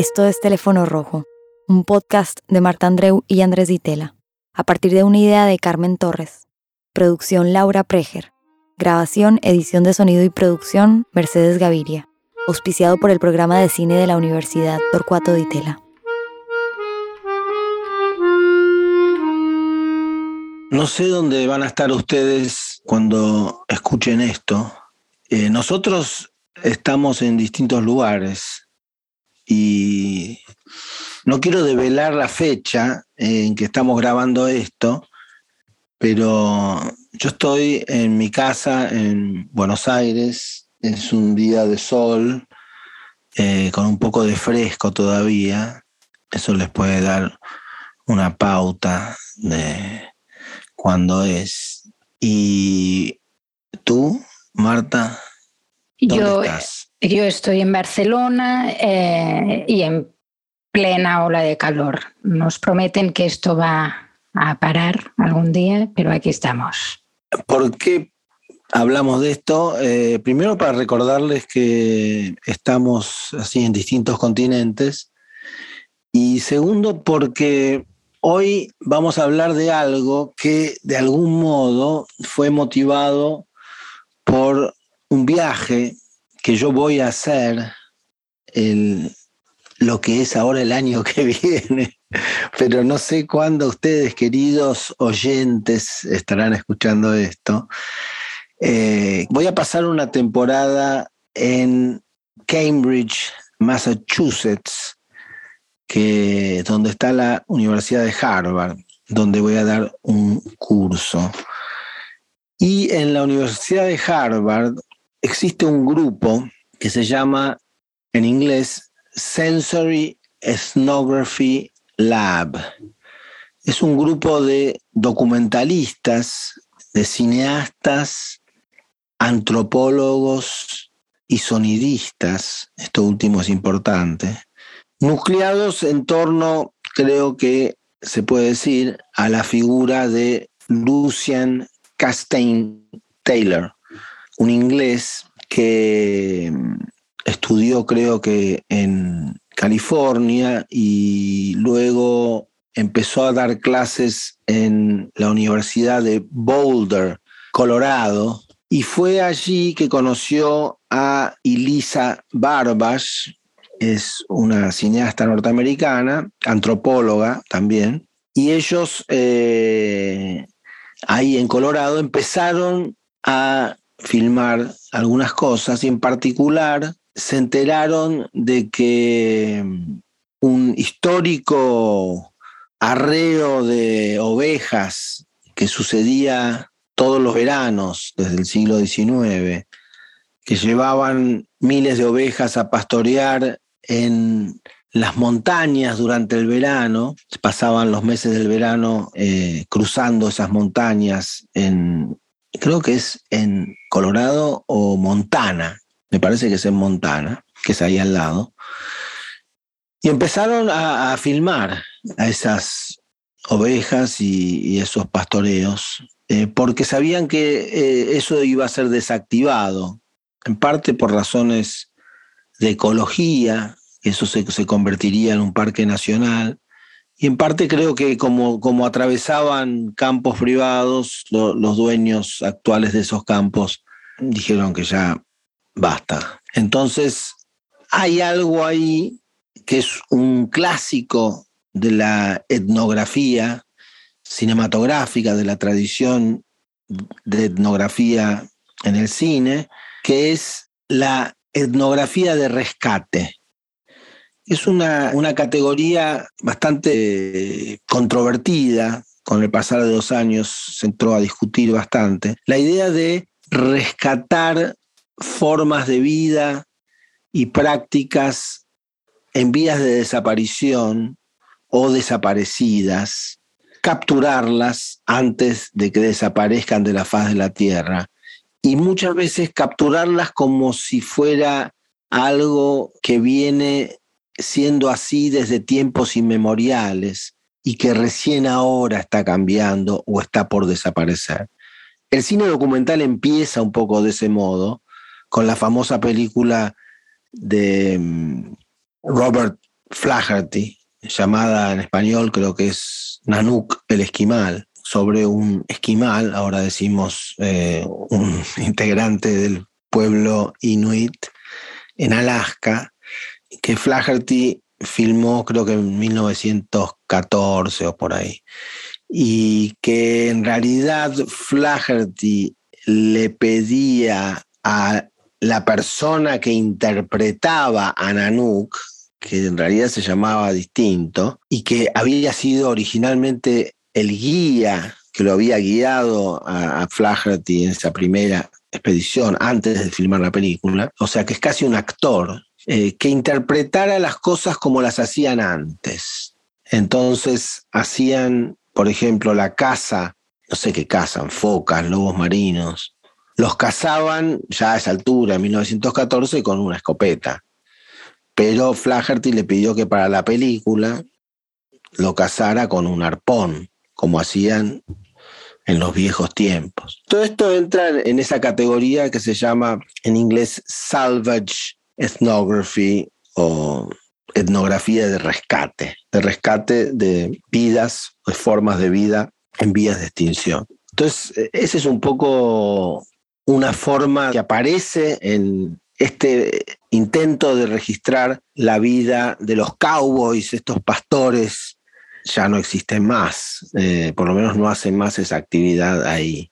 Esto es Teléfono Rojo, un podcast de Marta Andreu y Andrés Ditela, a partir de una idea de Carmen Torres. Producción Laura Preger. Grabación, edición de sonido y producción Mercedes Gaviria. Auspiciado por el programa de cine de la Universidad Torcuato Ditela. No sé dónde van a estar ustedes cuando escuchen esto. Eh, nosotros estamos en distintos lugares y no quiero develar la fecha en que estamos grabando esto, pero yo estoy en mi casa en Buenos Aires, es un día de sol, eh, con un poco de fresco todavía, eso les puede dar una pauta de cuándo es. ¿Y tú, Marta? ¿dónde Yo, estás? Yo estoy en Barcelona eh, y en plena ola de calor. Nos prometen que esto va a parar algún día, pero aquí estamos. ¿Por qué hablamos de esto? Eh, primero para recordarles que estamos así en distintos continentes y segundo porque hoy vamos a hablar de algo que de algún modo fue motivado por un viaje que yo voy a hacer el, lo que es ahora el año que viene, pero no sé cuándo ustedes, queridos oyentes, estarán escuchando esto. Eh, voy a pasar una temporada en Cambridge, Massachusetts, que, donde está la Universidad de Harvard, donde voy a dar un curso. Y en la Universidad de Harvard existe un grupo que se llama en inglés Sensory Ethnography Lab. Es un grupo de documentalistas, de cineastas, antropólogos y sonidistas, esto último es importante, nucleados en torno, creo que se puede decir, a la figura de Lucian Castaigne Taylor, un inglés que estudió creo que en California y luego empezó a dar clases en la Universidad de Boulder, Colorado, y fue allí que conoció a Elisa Barbash, es una cineasta norteamericana, antropóloga también, y ellos eh, ahí en Colorado empezaron a filmar algunas cosas y en particular se enteraron de que un histórico arreo de ovejas que sucedía todos los veranos desde el siglo XIX, que llevaban miles de ovejas a pastorear en las montañas durante el verano, pasaban los meses del verano eh, cruzando esas montañas en, creo que es en Colorado o Montana, me parece que es en Montana, que es ahí al lado, y empezaron a, filmar a esas ovejas y, esos pastoreos, eh, porque sabían que eh, eso iba a ser desactivado, en parte por razones de ecología, eso se convertiría en un parque nacional, y en parte creo que como, como atravesaban campos privados, lo- los dueños actuales de esos campos dijeron que ya basta. Entonces, hay algo ahí que es un clásico de la etnografía cinematográfica, de la tradición de etnografía en el cine, que es la etnografía de rescate. Es una, una categoría bastante controvertida, con el pasar de los años se entró a discutir bastante. La idea de rescatar formas de vida y prácticas en vías de desaparición o desaparecidas, capturarlas antes de que desaparezcan de la faz de la tierra y muchas veces capturarlas como si fuera algo que viene siendo así desde tiempos inmemoriales y que recién ahora está cambiando o está por desaparecer. El cine documental empieza un poco de ese modo, con la famosa película de mm, Robert Flaherty, llamada en español creo que es Nanook el esquimal, sobre un esquimal, ahora decimos eh, un integrante del pueblo inuit en Alaska, que Flaherty filmó creo que en 1914 o por ahí, y que en realidad Flaherty le pedía a la persona que interpretaba a Nanook, que en realidad se llamaba distinto, y que había sido originalmente el guía que lo había guiado a, Flaherty en esa primera expedición antes de filmar la película, o sea que es casi un actor, eh, que interpretara las cosas como las hacían antes. Entonces hacían, por ejemplo, la caza, no sé qué cazan, focas, lobos marinos, los cazaban ya a esa altura, en 1914, con una escopeta. Pero Flaherty le pidió que para la película lo cazara con un arpón, como hacían en los viejos tiempos. Todo esto entra en esa categoría que se llama en inglés salvage ethnography o etnografía de rescate, de rescate de vidas, de formas de vida en vías de extinción. Entonces, e, ese es un poco una forma que aparece en este intento de registrar la vida de los cowboys, estos pastores, ya no existen más, eh, por lo menos no hacen más esa actividad ahí.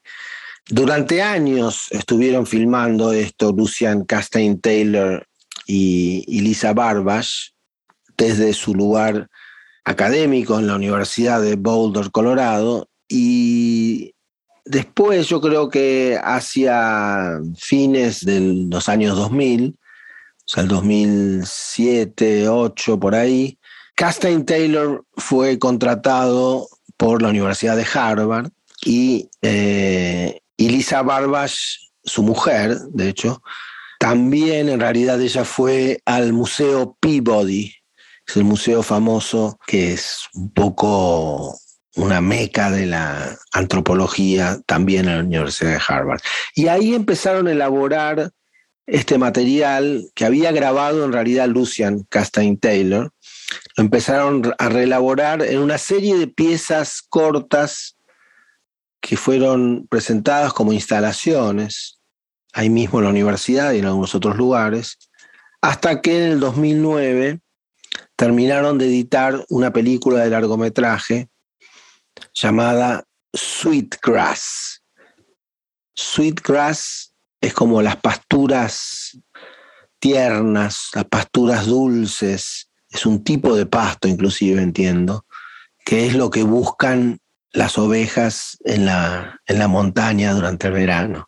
Durante años estuvieron filmando esto Lucian Castaigne Taylor y, y Lisa Barbash desde su lugar académico en la Universidad de Boulder, Colorado, y Después yo creo que hacia fines de los años 2000, o sea, el 2007, 2008, por ahí, Castaigne Taylor fue contratado por la Universidad de Harvard y, eh, Lisa Barbash, su mujer, de hecho, también en realidad ella fue al Museo Peabody, es el museo famoso que es un poco una meca de la antropología también en la Universidad de Harvard. Y ahí empezaron a elaborar este material que había grabado en realidad Lucian Castaigne Taylor. Lo empezaron a reelaborar en una serie de piezas cortas que fueron presentadas como instalaciones, ahí mismo en la universidad y en algunos otros lugares, hasta que en el 2009 terminaron de editar una película de largometraje llamada Sweetgrass. Sweetgrass es como las pasturas tiernas, las pasturas dulces, es un tipo de pasto inclusive entiendo, que es lo que buscan las ovejas en la, en la montaña durante el verano.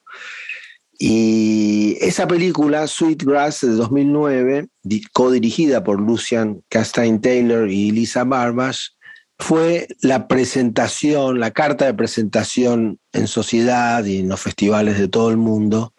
Y esa película, Sweetgrass, de 2009, co-dirigida por Lucian Castaigne Taylor y Lisa Barbash, fue la presentación, la carta de presentación en sociedad y en los festivales de todo el mundo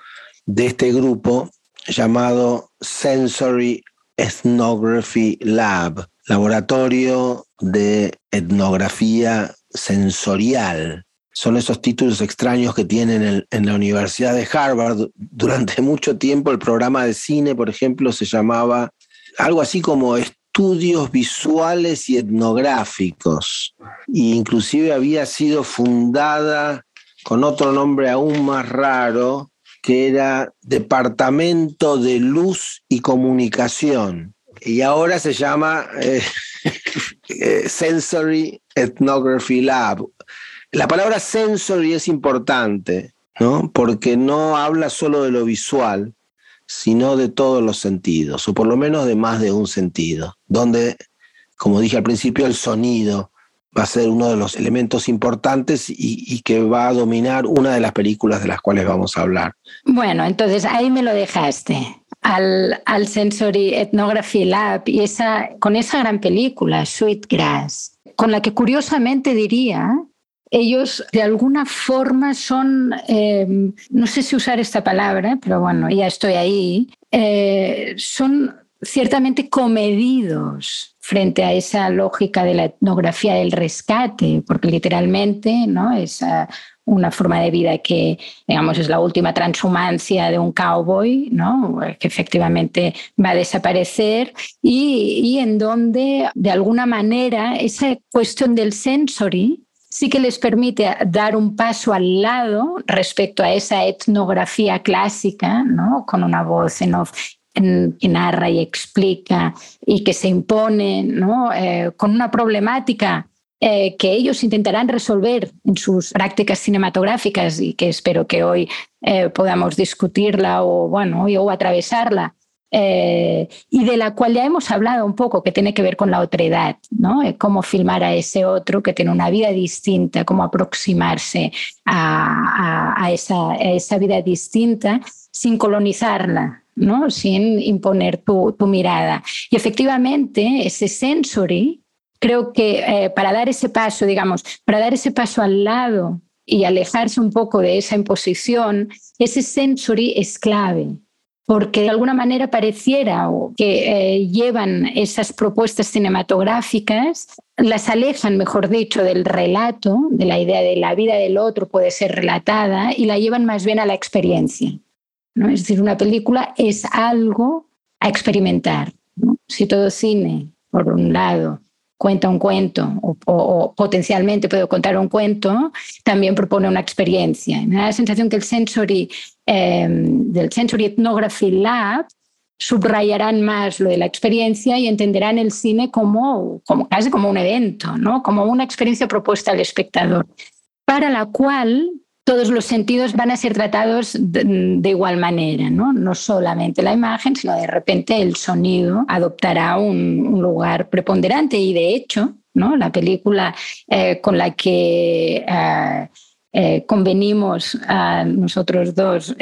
de este grupo llamado Sensory Ethnography Lab, laboratorio de etnografía sensorial. Son esos títulos extraños que tienen en, la Universidad de Harvard. Durante mucho tiempo el programa de cine, por ejemplo, se llamaba algo así como estudios visuales y etnográficos. E inclusive había sido fundada con otro nombre aún más raro, que era Departamento de Luz y Comunicación. Y ahora se llama eh, eh, Sensory Ethnography Lab. La palabra sensory es importante, ¿no? Porque no habla solo de lo visual, sino de todos los sentidos, o por lo menos de más de un sentido, donde, como dije al principio, el sonido va a ser uno de los elementos importantes y, que va a dominar una de las películas de las cuales vamos a hablar. Bueno, entonces ahí me lo dejaste. Al, al Sensory Ethnography Lab y esa, con esa gran película, Sweetgrass, con la que curiosamente diría ellos de alguna forma son, eh, no sé si usar esta palabra, pero bueno, ya estoy ahí, eh, son ciertamente comedidos frente a esa lógica de la etnografía del rescate, porque literalmente ¿no? es una forma de vida que, digamos, es la última transhumancia de un cowboy, ¿no? que efectivamente va a desaparecer, y, y en donde, de alguna manera, esa cuestión del sensory sí que les permite dar un paso al lado respecto a esa etnografía clásica, ¿no? con una voz en off que narra y explica y que se impone, ¿no? Eh, con una problemática eh, que ellos intentarán resolver en sus prácticas cinematográficas y que espero que hoy eh, podamos discutirla o, bueno, o atravesarla. Y de la cual ya hemos hablado un poco, que tiene que ver con la otredad, ¿no? cómo filmar a ese otro que tiene una vida distinta, cómo aproximarse a, a, esa, a esa vida distinta sin colonizarla, ¿no? sin imponer tu, tu, mirada. Y efectivamente, ese sensory, creo que eh, para dar ese paso, digamos, para dar ese paso al lado y alejarse un poco de esa imposición, ese sensory es clave. Porque de alguna manera pareciera que eh, llevan esas propuestas cinematográficas, las alejan, mejor dicho, del relato, de la idea de la vida del otro puede ser relatada, y la llevan más bien a la experiencia. ¿no? Es decir, una película es algo a experimentar. Si todo cine, por un lado, cuenta un cuento o, potencialmente puede contar un cuento, también propone una experiencia. Me da la sensación que el Sensory, em, del Sensory Ethnography Lab subrayarán más lo de la experiencia y entenderán el cine como, como casi como un evento, ¿no? como una experiencia propuesta al espectador, para la cual todos los sentidos van a ser tratados de, igual manera, ¿no? No solamente la imagen, sino de repente el sonido adoptará un, lugar preponderante y de hecho, ¿no? La película eh, con la que eh, eh, convenimos a nosotros dos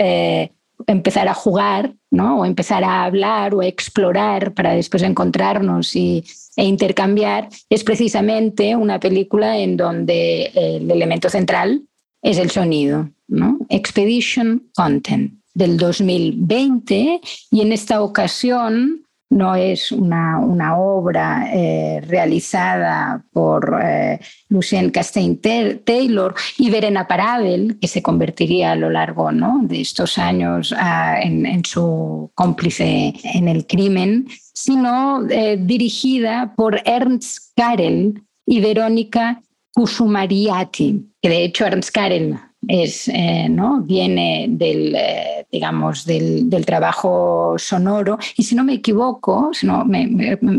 empezar a jugar, ¿no? O empezar a hablar o a explorar para después encontrarnos y, e intercambiar, es precisamente una película en donde el elemento central es el sonido, ¿no? Expedition Content del 2020 y en esta ocasión no es una, una obra eh, realizada por eh, Lucien Castain-Taylor y Verena Paradel, que se convertiría a lo largo ¿no? de estos años ah, en, en, su cómplice en el crimen, sino eh, dirigida por Ernst Karel y Verónica Kusumariati, que de hecho Ernst Karel es, eh, viene del, eh, digamos, del, trabajo sonoro. Y si no me equivoco, si no,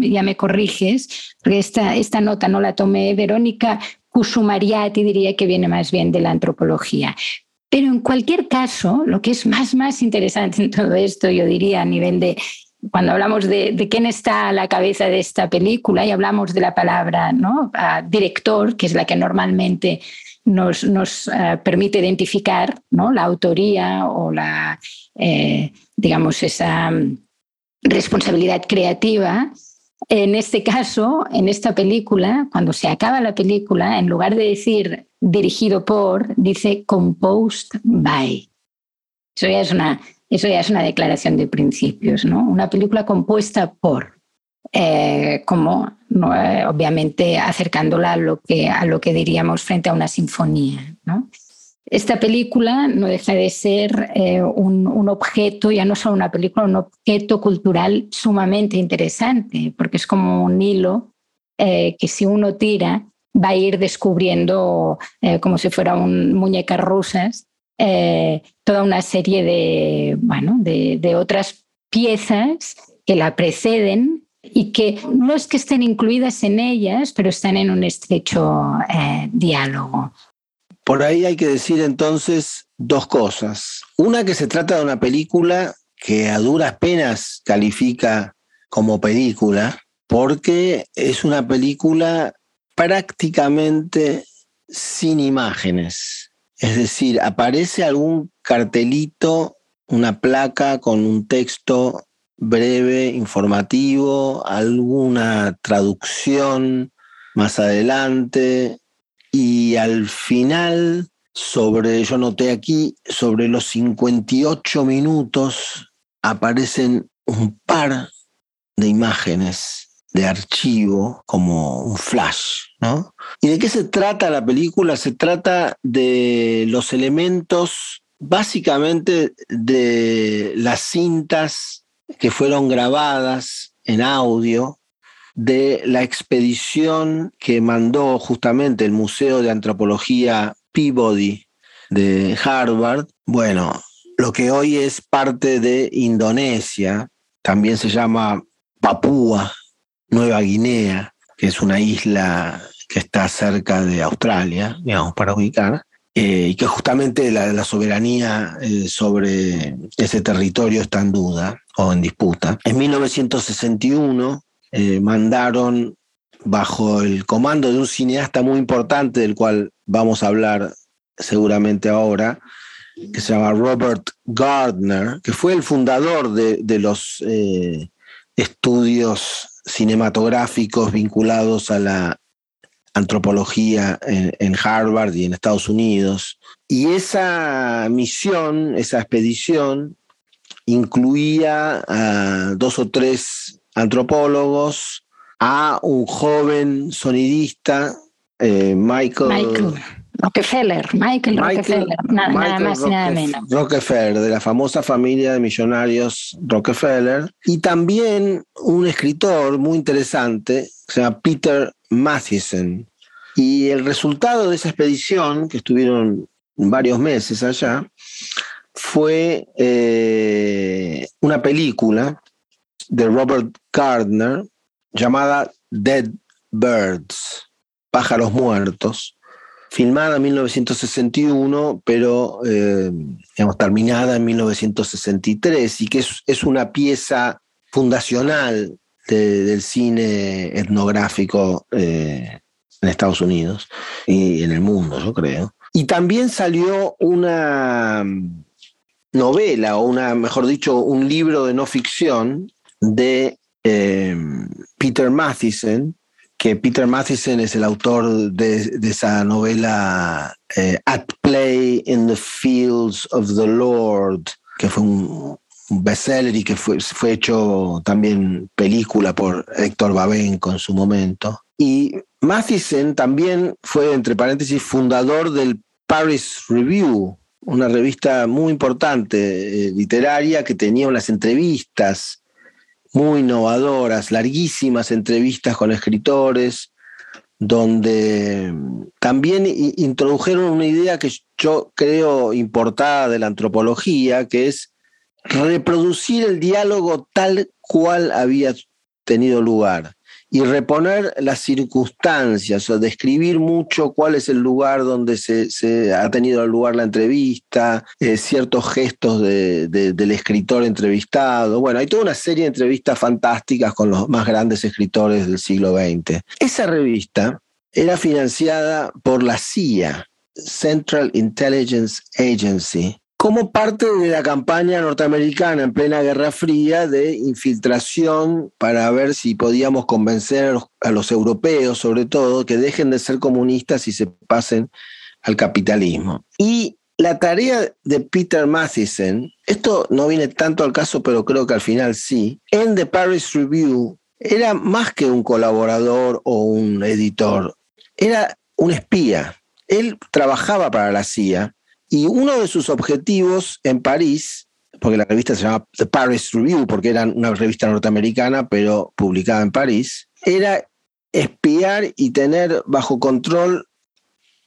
ya me corriges, porque esta, esta nota no la tomé, Verónica Kusumariati diría que viene más bien de la antropología. Pero en cualquier caso, lo que es más, más interesante en todo esto, yo diría a nivel de cuando hablamos de, quién está a la cabeza de esta película y hablamos de la palabra ¿no? director, que es la que normalmente nos, nos eh, permite identificar ¿no? la autoría o la, eh, digamos, esa mm, responsabilidad creativa, en este caso, en esta película, cuando se acaba la película, en lugar de decir dirigido por, dice composed by. Eso ya es una eso ya es una declaración de principios, ¿no? Una película compuesta por, eh, como eh, obviamente acercándola a lo, que, a lo que diríamos frente a una sinfonía. Esta película no deja de ser eh, un, un, objeto, ya no solo una película, un objeto cultural sumamente interesante, porque es como un hilo que si uno tira va a ir descubriendo como si fuera un muñecas rusas eh, toda una serie de, bueno, de, otras piezas que la preceden y que no es que estén incluidas en ellas, pero están en un estrecho eh, diálogo. Por ahí hay que decir entonces dos cosas. Una que se trata de una película que a duras penas califica como película, porque es una película prácticamente sin imágenes. Es decir, aparece algún cartelito, una placa con un texto breve, informativo, alguna traducción más adelante y al final, sobre, yo noté aquí, sobre los 58 minutos aparecen un par de imágenes de archivo como un flash, ¿no? ¿Y de qué se trata la película? Se trata de los elementos básicamente de las cintas que fueron grabadas en audio de la expedición que mandó justamente el Museo de Antropología Peabody de Harvard. Bueno, lo que hoy es parte de Indonesia, también se llama Papúa Nueva Guinea, que es una isla que está cerca de Australia, digamos, para ubicar, eh, y que justamente la, soberanía eh, sobre ese territorio está en duda o en disputa. En 1961 eh, mandaron bajo el comando de un cineasta muy importante del cual vamos a hablar seguramente ahora, que se llama Robert Gardner, que fue el fundador de, los estudios cinematográficos vinculados a la antropología en, Harvard y en Estados Unidos. Y esa misión, esa expedición, incluía a dos o tres antropólogos, a un joven sonidista, eh, Michael Rockefeller, Michael, Rockefeller, nada, más y nada menos. Rockefeller, de la famosa familia de millonarios Rockefeller, y también un escritor muy interesante, se llama Peter Matheson. Y el resultado de esa expedición, que estuvieron varios meses allá, fue eh, una película de Robert Gardner llamada Dead Birds, pájaros muertos, filmada en 1961, pero eh, digamos, terminada en 1963, y que es, una pieza fundacional del cine etnográfico eh, en Estados Unidos y en el mundo, yo creo. Y también salió una novela, o una, mejor dicho, un libro de no ficción de eh, Peter Matheson, que Peter Matheson es el autor de, esa novela eh, At Play in the Fields of the Lord, que fue un, bestseller y que fue, fue hecho también película por Héctor Babenco en su momento. Y Matheson también fue, entre paréntesis, fundador del Paris Review, una revista muy importante eh, literaria que tenía unas entrevistas muy innovadoras, larguísimas entrevistas con escritores, donde también introdujeron una idea que yo creo importada de la antropología, que es reproducir el diálogo tal cual había tenido lugar y reponer las circunstancias, o describir mucho cuál es el lugar donde se, ha tenido lugar la entrevista, eh, ciertos gestos del escritor entrevistado. Bueno, hay toda una serie de entrevistas fantásticas con los más grandes escritores del siglo XX. Esa revista era financiada por la CIA, Central Intelligence Agency, como parte de la campaña norteamericana en plena Guerra Fría de infiltración para ver si podíamos convencer a los europeos, sobre todo, que dejen de ser comunistas y se pasen al capitalismo. Y la tarea de Peter Matheson, esto no viene tanto al caso, pero creo que al final sí, en The Paris Review era más que un colaborador o un editor, era un espía. Él trabajaba para la CIA y uno de sus objetivos en París, porque la revista se llama The Paris Review, porque era una revista norteamericana, pero publicada en París, era espiar y tener bajo control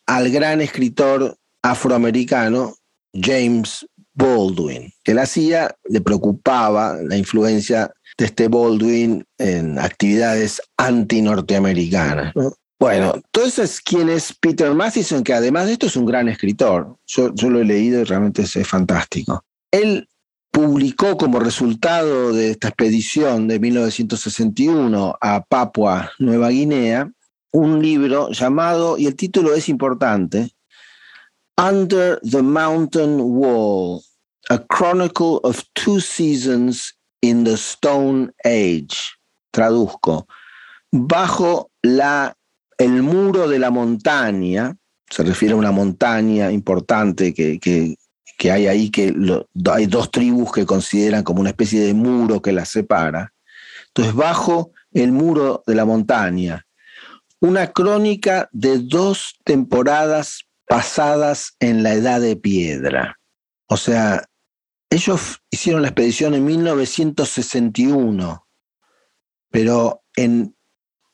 al gran escritor afroamericano James Baldwin, que la CIA le preocupaba la influencia de este Baldwin en actividades anti-norteamericanas. Bueno, entonces, ¿quién es Peter Matheson? Que además de esto es un gran escritor. Yo, lo he leído y realmente es, fantástico. Él publicó como resultado de esta expedición de 1961 a Papua Nueva Guinea un libro llamado, y el título es importante, Under the Mountain Wall, A Chronicle of Two Seasons in the Stone Age. Traduzco, bajo la el muro de la montaña, se refiere a una montaña importante que, hay ahí, que hay dos tribus que consideran como una especie de muro que las separa. Entonces, bajo el muro de la montaña, una crónica de dos temporadas pasadas en la edad de piedra. O sea, ellos hicieron la expedición en 1961, pero en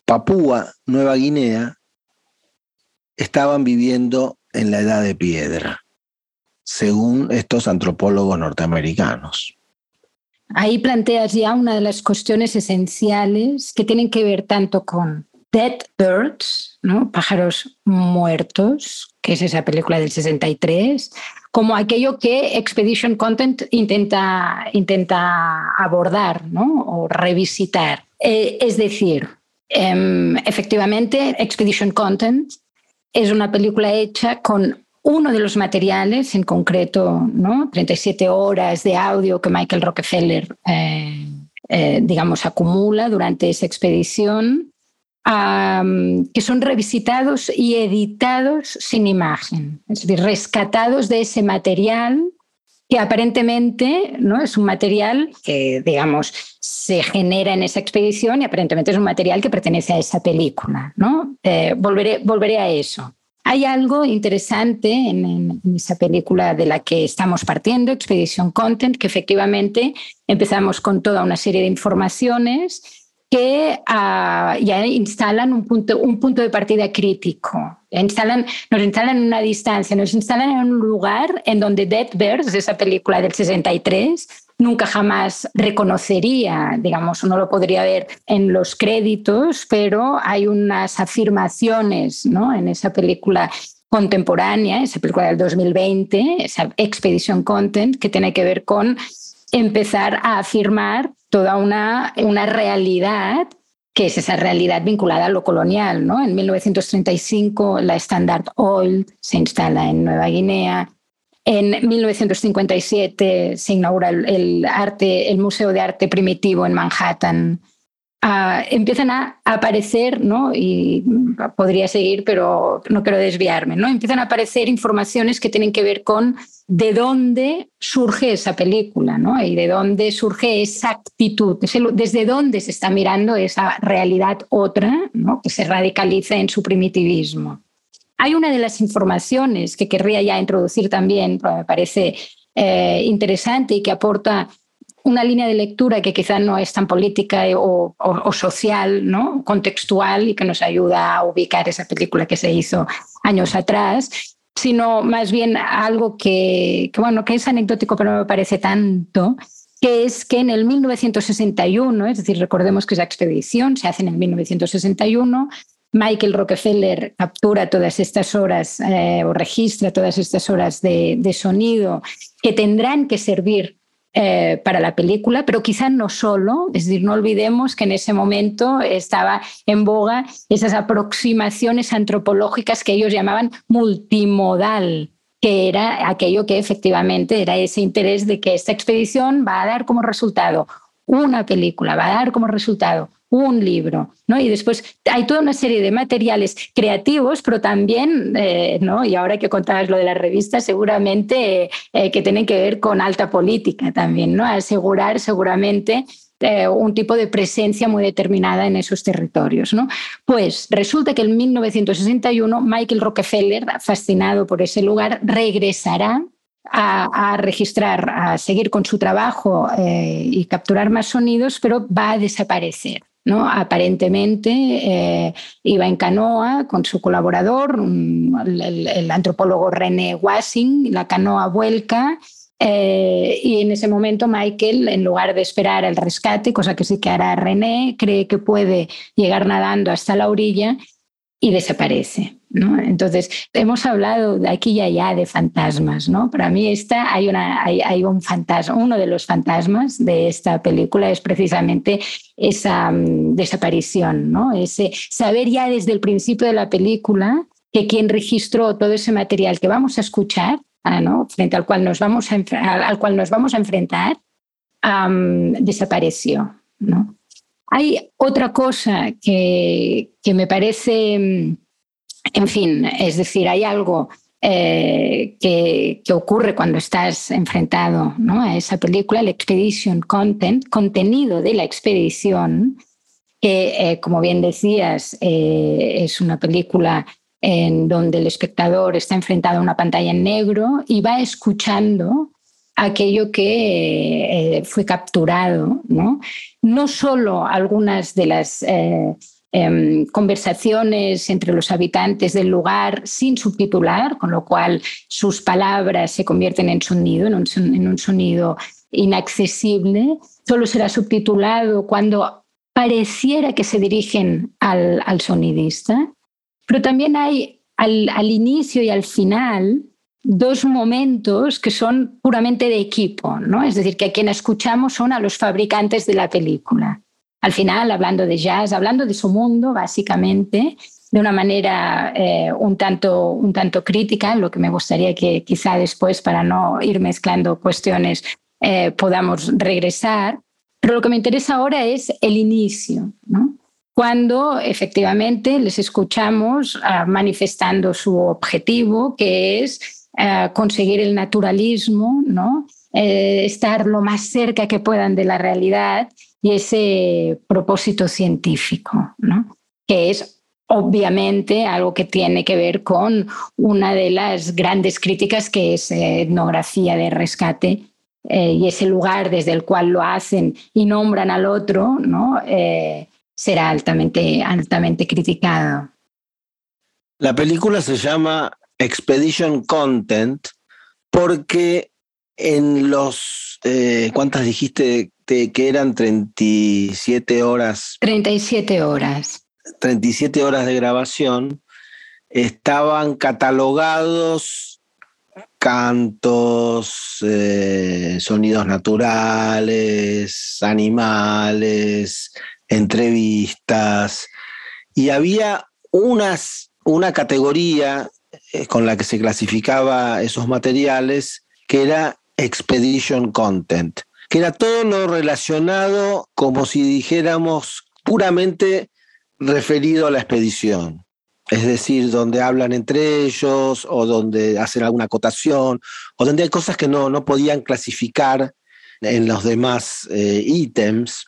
Papúa, Nueva Guinea, estaban viviendo en la edad de piedra, según estos antropólogos norteamericanos. Ahí planteas ya una de las cuestiones esenciales que tienen que ver tanto con Dead Birds, ¿no? pájaros muertos, que es esa película del 63, como aquello que Expedition Content intenta, intenta abordar ¿no? o revisitar. Eh, es decir, em, efectivamente, Expedition Content es una película hecha con uno de los materiales, en concreto, ¿no? 37 horas de audio que Michael Rockefeller, eh, eh, digamos, acumula durante esa expedición, que son revisitados y editados sin imagen, es decir, rescatados de ese material que aparentemente ¿no? es un material que, digamos, se genera en esa expedición y aparentemente es un material que pertenece a esa película. ¿no? Eh, volveré, volveré a eso. Hay algo interesante en, esa película de la que estamos partiendo, Expedition Content, que efectivamente empezamos con toda una serie de informaciones que ah, ya instalan un punto, un punto de partida crítico. Instalan, nos instalan en una distancia, nos instalan en un lugar en donde Dead Birds, esa película del 63, nunca jamás reconocería, digamos, no lo podría ver en los créditos, pero hay unas afirmaciones ¿no? en esa película contemporánea, esa película del 2020, esa Expedition Content, que tiene que ver con empezar a afirmar toda una, una realidad que es esa realidad vinculada a lo colonial. ¿no? En 1935 la Standard Oil se instala en Nueva Guinea, en 1957 se inaugura el, arte, el Museo de Arte Primitivo en Manhattan. Empiezan a aparecer, ¿no? y podría seguir, pero no quiero desviarme, ¿no? empiezan a aparecer informaciones que tienen que ver con de dónde surge esa película ¿no? y de dónde surge esa actitud, desde dónde se está mirando esa realidad otra ¿no? que se radicaliza en su primitivismo. Hay una de las informaciones que querría ya introducir también, me parece eh, interesante y que aporta una línea de lectura que quizá no es tan política o, social, ¿no? contextual y que nos ayuda a ubicar esa película que se hizo años atrás, sino más bien algo que, que, bueno, que es anecdótico, pero no me parece tanto, que es que en el 1961, es decir, recordemos que esa expedición se hace en el 1961, Michael Rockefeller captura todas estas horas eh, o registra todas estas horas de, sonido que tendrán que servir eh, para la película, pero quizá no solo, es decir, no olvidemos que en ese momento estaba en boga esas aproximaciones antropológicas que ellos llamaban multimodal, que era aquello que efectivamente era ese interés de que esta expedición va a dar como resultado una película, va a dar como resultado un libro, ¿no? Y después hay toda una serie de materiales creativos, pero también, eh, ¿no? Y ahora que contabas lo de las revistas, seguramente eh, que tienen que ver con alta política también, ¿no? Asegurar seguramente eh, un tipo de presencia muy determinada en esos territorios, ¿no? Pues resulta que en 1961 Michael Rockefeller, fascinado por ese lugar, regresará a, registrar, a seguir con su trabajo y capturar más sonidos, pero va a desaparecer. Aparentemente eh, iba en canoa con su colaborador, el, antropólogo René Wassing, la canoa vuelca eh, y en ese momento Michael, en lugar de esperar el rescate, cosa que sí que hará René, cree que puede llegar nadando hasta la orilla y desaparece. ¿No? Entonces, hemos hablado de aquí y allá de fantasmas. ¿no? Para mí esta, hay, un fantasma, uno de los fantasmas de esta película es precisamente esa mm, desaparición, ¿no? ese saber ya desde el principio de la película que quien registró todo ese material que vamos a escuchar, ah, frente al cual nos vamos a, al cual nos vamos a enfrentar, desapareció. Hay otra cosa que, que me parece, en fin, es decir, hay algo eh, que, ocurre cuando estás enfrentado ¿no? a esa película, el Expedition Content, contenido de la expedición, que eh, como bien decías, eh, es una película en donde el espectador está enfrentado a una pantalla en negro y va escuchando aquello que fue capturado, ¿no? no solo algunas de las Em, conversaciones entre los habitantes del lugar sin subtitular, con lo cual sus palabras se convierten en sonido, en un, sonido inaccesible. Solo será subtitulado cuando pareciera que se dirigen al, sonidista. Pero también hay al, al inicio y al final dos momentos que son puramente de equipo, ¿no? Es decir, que a quien escuchamos son a los fabricantes de la película al final hablando de jazz, hablando de su mundo básicamente, de una manera eh, un, tanto, un tanto crítica, lo que me gustaría que quizá después, para no ir mezclando cuestiones, eh, podamos regresar. Pero lo que me interesa ahora es el inicio, ¿no? cuando efectivamente les escuchamos ah, manifestando su objetivo, que es ah, conseguir el naturalismo, ¿no? Eh, estar lo más cerca que puedan de la realidad y ese propósito científico, ¿no? que es obviamente algo que tiene que ver con una de las grandes críticas que es eh, etnografía de rescate eh, y ese lugar desde el cual lo hacen y nombran al otro, ¿no? Eh, será altamente, altamente criticado. La película se llama Expedition Content porque en los, ¿cuántas dijiste que eran 37 horas. 37 horas. 37 horas de grabación, estaban catalogados cantos, eh, sonidos naturales, animales, entrevistas, y había unas, una categoría eh, con la que se clasificaba esos materiales que era Expedition Content que era todo lo relacionado como si dijéramos puramente referido a la expedición. Es decir, donde hablan entre ellos o donde hacen alguna acotación o donde hay cosas que no, no podían clasificar en los demás eh, ítems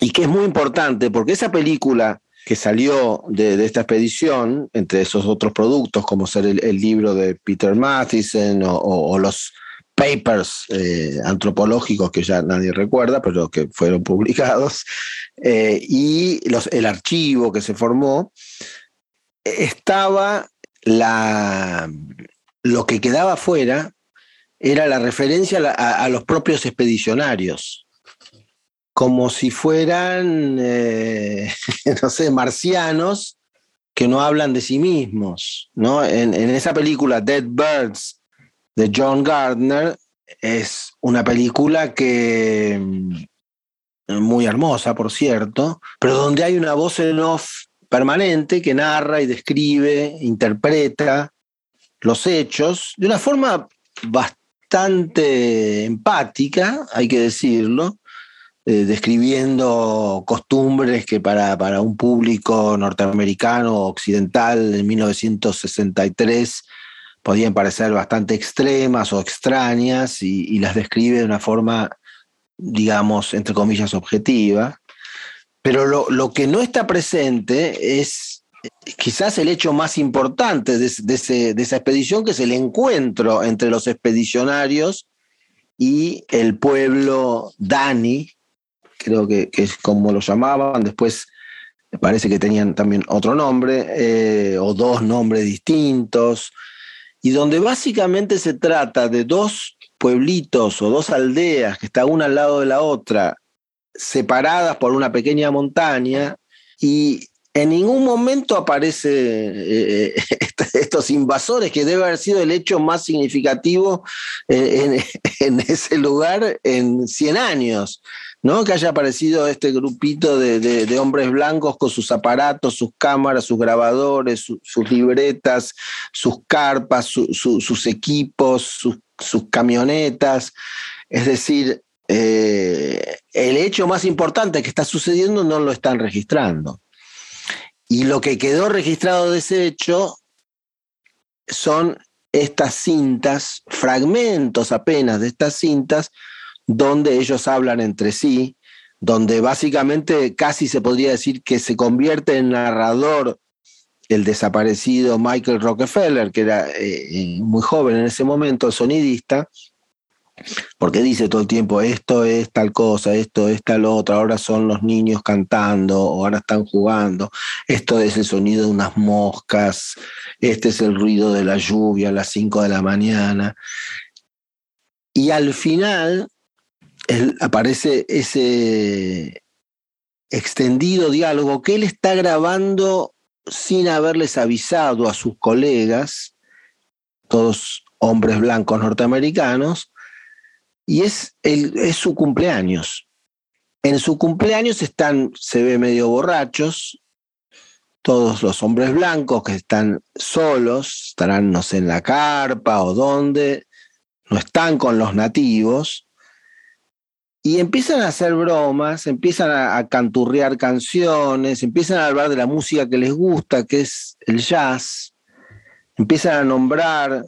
y que es muy importante porque esa película que salió de, esta expedición, entre esos otros productos como ser el, libro de Peter Matheson o los papers eh, antropológicos que ya nadie recuerda, pero que fueron publicados, eh, y los, el archivo que se formó, estaba la, lo que quedaba fuera era la referencia a, los propios expedicionarios, como si fueran, eh, no sé, marcianos que no hablan de sí mismos. ¿no? En, en esa película Dead Birds, de John Gardner es una película que mm, muy hermosa, por cierto, pero donde hay una voz en off permanente que narra y describe, interpreta los hechos de una forma bastante empática, hay que decirlo, eh, describiendo costumbres que para, para un público norteamericano occidental en 1963 podían parecer bastante extremas o extrañas y, las describe de una forma, digamos, entre comillas, objetiva. Pero lo, que no está presente es quizás el hecho más importante de, esa expedición, que es el encuentro entre los expedicionarios y el pueblo Dani, creo que, es como lo llamaban, después parece que tenían también otro nombre, eh, o dos nombres distintos, y donde básicamente se trata de dos pueblitos o dos aldeas que están una al lado de la otra, separadas por una pequeña montaña, y en ningún momento aparece eh, estos invasores, que debe haber sido el hecho más significativo eh, en, ese lugar en 100 años. ¿No? Que haya aparecido este grupito de, hombres blancos con sus aparatos, sus cámaras, sus grabadores, sus libretas, sus carpas, sus equipos, sus, camionetas. Es decir, eh, el hecho más importante que está sucediendo no lo están registrando. Y lo que quedó registrado de ese hecho son estas cintas, fragmentos apenas de estas cintas, donde ellos hablan entre sí, donde básicamente casi se podría decir que se convierte en narrador el desaparecido Michael Rockefeller, que era eh, muy joven en ese momento, sonidista, porque dice todo el tiempo, esto es tal cosa, esto es tal otra, ahora son los niños cantando, ahora están jugando, esto es el sonido de unas moscas, este es el ruido de la lluvia a las 5 de la mañana. Y al final aparece ese extendido diálogo que él está grabando sin haberles avisado a sus colegas, todos hombres blancos norteamericanos, y es, es su cumpleaños. En su cumpleaños están, se ve medio borrachos, todos los hombres blancos que están solos, estarán, no sé, en la carpa o donde, no están con los nativos, y empiezan a hacer bromas, empiezan a, canturrear canciones, empiezan a hablar de la música que les gusta, que es el jazz, empiezan a nombrar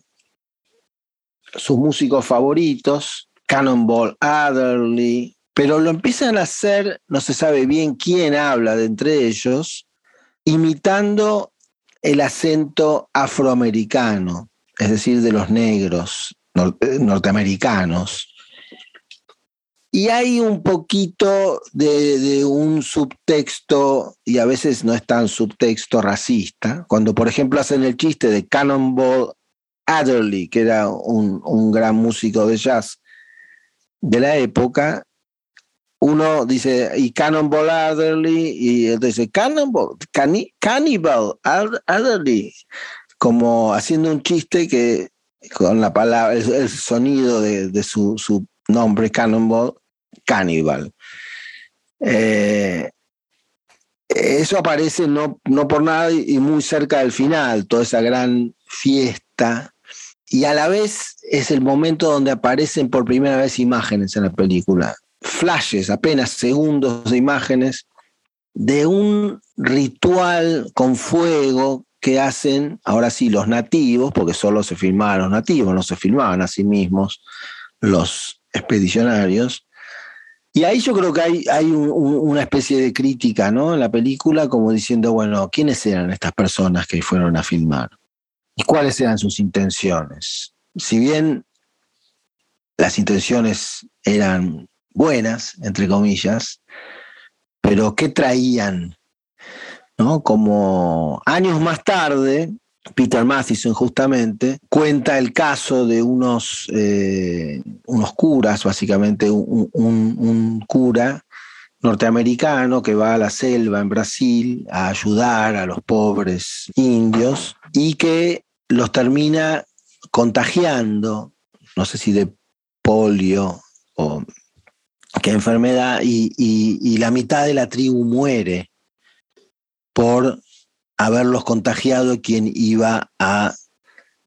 sus músicos favoritos, Cannonball Adderley, pero lo empiezan a hacer, no se sabe bien quién habla de entre ellos, imitando el acento afroamericano, es decir, de los negros eh, norteamericanos. Y hay un poquito de, un subtexto, y a veces no es tan subtexto racista, cuando por ejemplo hacen el chiste de Cannonball Adderley, que era un, un gran músico de jazz, de la época, uno dice, y Cannonball Adderley, y entonces dice, Cannonball, Cannibal Adderley, como haciendo un chiste que con la palabra, el, sonido de, su, nombre, Cannonball, Cannibal. Eh, eso aparece no, no por nada y muy cerca del final, toda esa gran fiesta y a la vez es el momento donde aparecen por primera vez imágenes en la película, flashes, apenas segundos de imágenes de un ritual con fuego que hacen, ahora sí, los nativos, porque solo se filmaban los nativos, no se filmaban a sí mismos los expedicionarios. Y ahí yo creo que hay, hay una especie de crítica ¿no? en la película, como diciendo, bueno, ¿quiénes eran estas personas que fueron a filmar? y cuáles eran sus intenciones. Si bien las intenciones eran buenas, entre comillas, pero ¿qué traían? ¿No? Como años más tarde, Peter Matheson justamente cuenta el caso de unos, eh, unos curas, básicamente un, un, cura norteamericano que va a la selva en Brasil a ayudar a los pobres indios y que los termina contagiando, no sé si de polio o qué enfermedad, y, la mitad de la tribu muere por haberlos contagiado quien iba a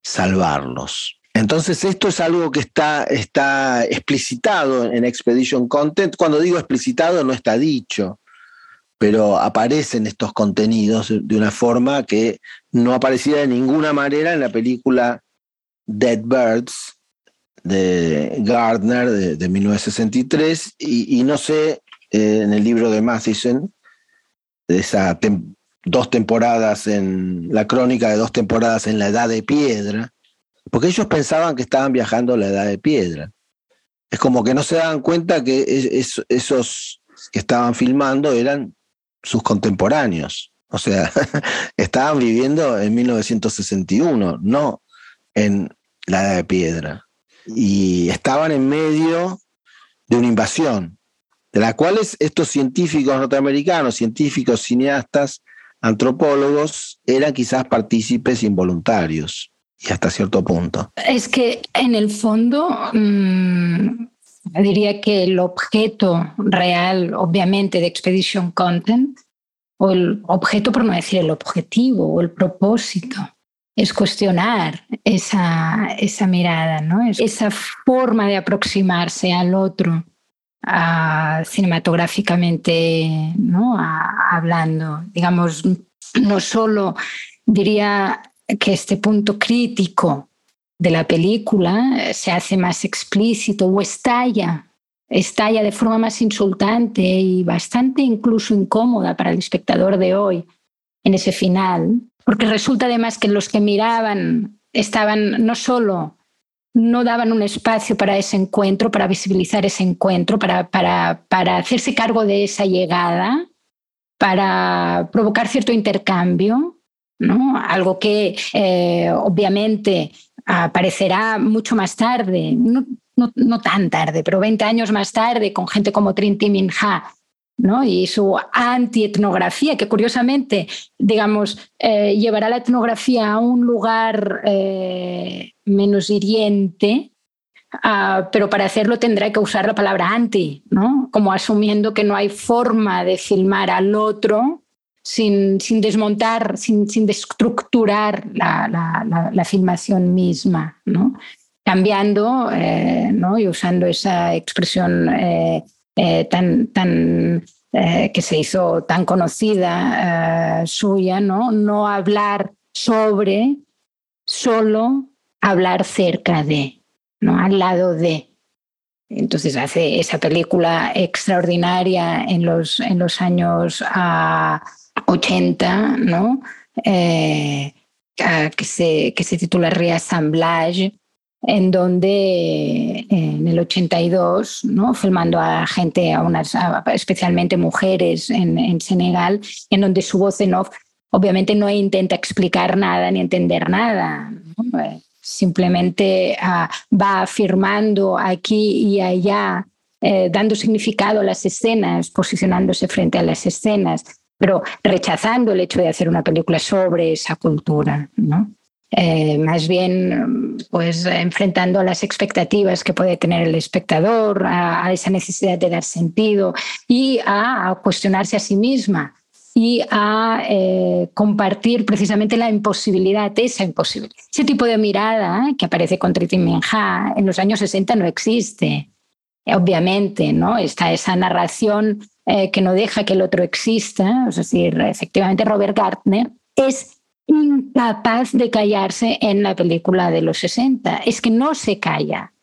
salvarlos. Entonces esto es algo que está, está explicitado en Expedition Content. Cuando digo explicitado no está dicho pero aparecen estos contenidos de una forma que no aparecía de ninguna manera en la película Dead Birds de Gardner de, 1963 y, no sé eh, en el libro de Matheson de esas dos temporadas en la crónica de dos temporadas en la edad de piedra porque ellos pensaban que estaban viajando a la edad de piedra es como que no se daban cuenta que esos que estaban filmando eran sus contemporáneos. O sea, estaban viviendo en 1961, no en la edad de piedra. Y estaban en medio de una invasión, de la cual estos científicos norteamericanos, científicos, cineastas, antropólogos, eran quizás partícipes involuntarios y hasta cierto punto. Es que en el fondo mmm, diría que el objeto real, obviamente, de Expedition Content, o el objeto, por no decir el objetivo, o el propósito, es cuestionar esa, esa mirada, ¿no? esa forma de aproximarse al otro cinematográficamente ¿no? hablando. Digamos, no solo diría que este punto crítico de la película se hace más explícito o estalla, estalla de forma más insultante y bastante incluso incómoda para el espectador de hoy en ese final, porque resulta además que los que miraban estaban no solo no daban un espacio para ese encuentro, para visibilizar ese encuentro, para, para, para hacerse cargo de esa llegada, para provocar cierto intercambio, ¿no? algo que eh, obviamente aparecerá mucho más tarde, no, no, tan tarde, pero 20 años más tarde, con gente como Trinity Minha, y su anti-etnografía, que curiosamente, digamos, eh, llevará la etnografía a un lugar eh, menos hiriente, ah, pero para hacerlo tendrá que usar la palabra anti, ¿no? como asumiendo que no hay forma de filmar al otro sin, sin desmontar, sin, sin destructurar la, la, la, filmación misma, ¿no? cambiando eh, ¿no? y usando esa expresión eh, tan, tan eh, que se hizo tan conocida suya, ¿no? no hablar sobre, solo hablar cerca de, ¿no? al lado de. Entonces hace esa película extraordinaria en los, en los años 80, ¿no? que, se, que se titula Reassemblage, en donde en el 82, ¿no? filmando a gente, a unas, especialmente mujeres en, Senegal, en donde su voz en off obviamente no intenta explicar nada ni entender nada. Eh, simplemente ah, va afirmando aquí y allá, eh, dando significado a las escenas, posicionándose frente a las escenas, pero rechazando el hecho de hacer una película sobre esa cultura. ¿no? Eh, más bien pues enfrentando las expectativas que puede tener el espectador, a, esa necesidad de dar sentido y a, cuestionarse a sí misma y a eh, compartir precisamente la imposibilidad, esa imposibilidad. Ese tipo de mirada que aparece con Triti Menja en los años 60 no existe. Obviamente, ¿no? Está esa narración eh, que no deja que el otro exista, es decir, efectivamente Robert Gartner es incapaz de callarse en la película de los 60. Es que no se calla.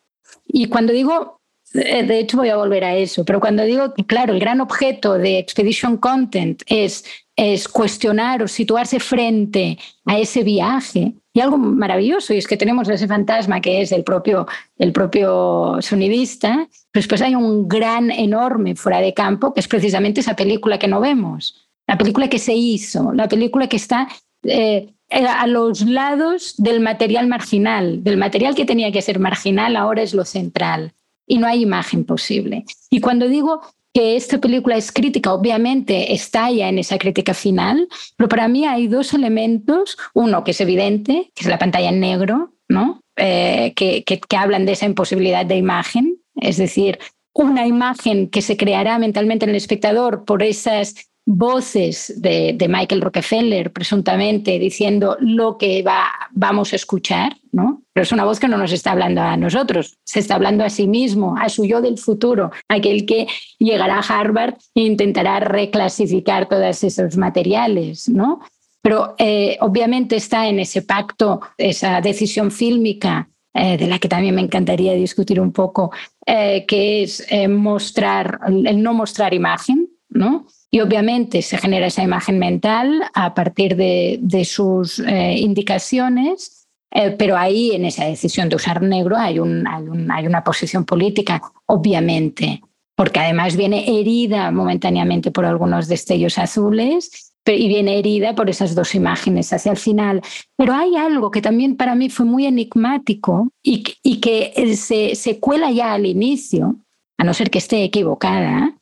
Y cuando digo, eh, de hecho voy a volver a eso, pero cuando digo que, claro, el gran objeto de Expedition Content es, es cuestionar o situarse frente a ese viaje, y algo maravilloso, y es que tenemos ese fantasma que es el propio, el propio sonidista, después hay un gran, enorme fuera de campo, que es precisamente esa película que no vemos, la película que se hizo, la película que está eh, a los lados del material marginal, del material que tenía que ser marginal, ahora es lo central y no hay imagen posible. Y cuando digo que esta película es crítica, obviamente estalla en esa crítica final, pero para mí hay dos elementos, uno que es evidente, que es la pantalla en negro, ¿no? Eh, que, que hablan de esa imposibilidad de imagen, es decir, una imagen que se creará mentalmente en el espectador por esas voces de, Michael Rockefeller, presuntamente, diciendo lo que va, vamos a escuchar, ¿no? Pero es una voz que no nos está hablando a nosotros, se está hablando a sí mismo, a su yo del futuro, aquel que llegará a Harvard e intentará reclasificar todos esos materiales, ¿no? Pero eh, obviamente está en ese pacto, esa decisión fílmica eh, de la que también me encantaría discutir un poco, eh, que es mostrar, el no mostrar imagen, ¿no? Y obviamente se genera esa imagen mental a partir de, sus eh, indicaciones, eh, pero ahí en esa decisión de usar negro hay, hay, una posición política, obviamente, porque además viene herida momentáneamente por algunos destellos azules y viene herida por esas dos imágenes hacia el final. Pero hay algo que también para mí fue muy enigmático y, y que se, se cuela ya al inicio, a no ser que esté equivocada,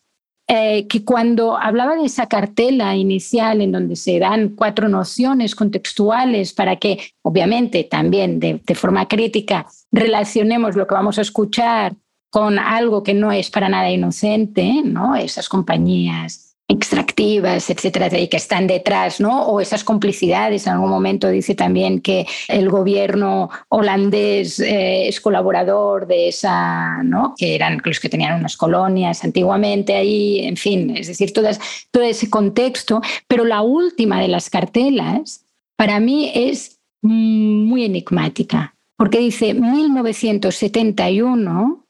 eh, que cuando hablaba de esa cartela inicial en donde se dan cuatro nociones contextuales para que, obviamente, también de, de forma crítica, relacionemos lo que vamos a escuchar con algo que no es para nada inocente, ¿no? Esas compañías extractivas, etcétera, y que están detrás, ¿no? O esas complicidades. En algún momento dice también que el gobierno holandés eh, es colaborador de esa, ¿no? Que eran los que tenían unas colonias antiguamente ahí, en fin, es decir, todo ese contexto. Pero la última de las cartelas, para mí, es muy enigmática porque dice 1971,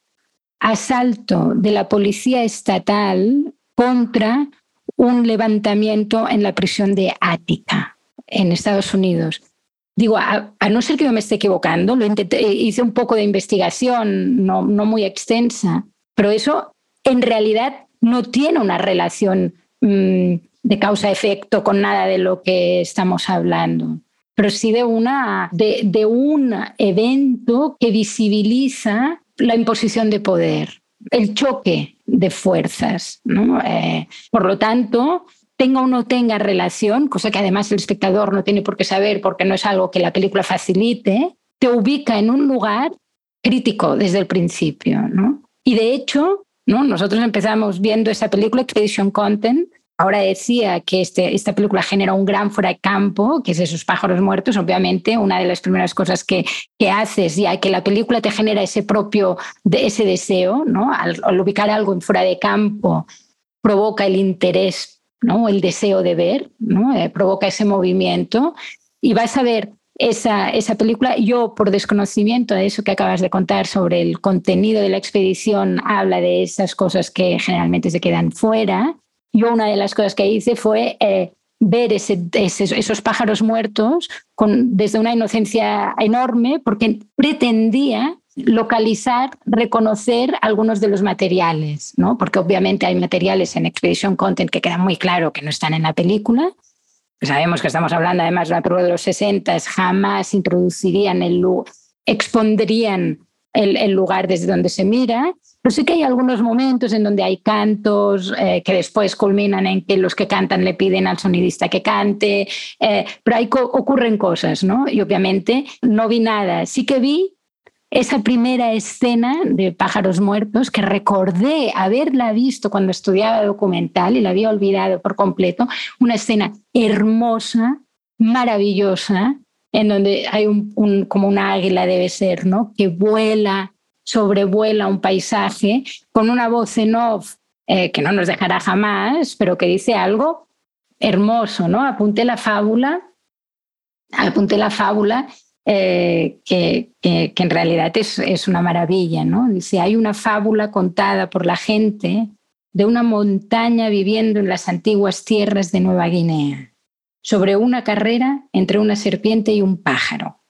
asalto de la policía estatal contra un levantamiento en la prisión de Ática, en Estados Unidos. Digo, a, no ser que yo me esté equivocando, lo hice un poco de investigación, no, muy extensa, pero eso en realidad no tiene una relación mm, de causa-efecto con nada de lo que estamos hablando, pero sí de, una, de un evento que visibiliza la imposición de poder, el choque de fuerzas. Eh, por lo tanto, tenga o no tenga relación, cosa que además el espectador no tiene por qué saber porque no es algo que la película facilite, te ubica en un lugar crítico desde el principio. ¿no? Y de hecho, ¿no? nosotros empezamos viendo esa película, Expedition Content, Ahora decía que este, esta película genera un gran fuera de campo, que es esos pájaros muertos. Obviamente, una de las primeras cosas que, que haces, ya que la película te genera ese propio de ese deseo, ¿no? Al, ubicar algo en fuera de campo, provoca el interés, ¿no? El deseo de ver, ¿no? Eh, provoca ese movimiento. Y vas a ver esa, esa película. Yo, por desconocimiento de eso que acabas de contar sobre el contenido de la expedición, habla de esas cosas que generalmente se quedan fuera yo una de las cosas que hice fue eh, ver esos pájaros muertos desde una inocencia enorme porque pretendía localizar, reconocer algunos de los materiales, ¿no? porque obviamente hay materiales en Expedition Content que quedan muy claro que no están en la película. Sabemos que estamos hablando además de la película de los 60, jamás introducirían el expondrían el, lugar desde donde se mira. Pero sí que hay algunos momentos en donde hay cantos eh, que después culminan en que los que cantan le piden al sonidista que cante, eh, pero ahí ocurren cosas, ¿no? Y obviamente no vi nada. Sí que vi esa primera escena de Pájaros Muertos que recordé haberla visto cuando estudiaba documental y la había olvidado por completo, una escena hermosa, maravillosa, en donde hay un, como una águila debe ser, ¿no? Que vuela, sobrevuela un paisaje con una voz en off eh, que no nos dejará jamás, pero que dice algo hermoso, ¿no? Apunté la fábula, apunté la fábula eh, que, en realidad es, es una maravilla, ¿no? Dice, hay una fábula contada por la gente de una montaña viviendo en las antiguas tierras de Nueva Guinea sobre una carrera entre una serpiente y un pájaro.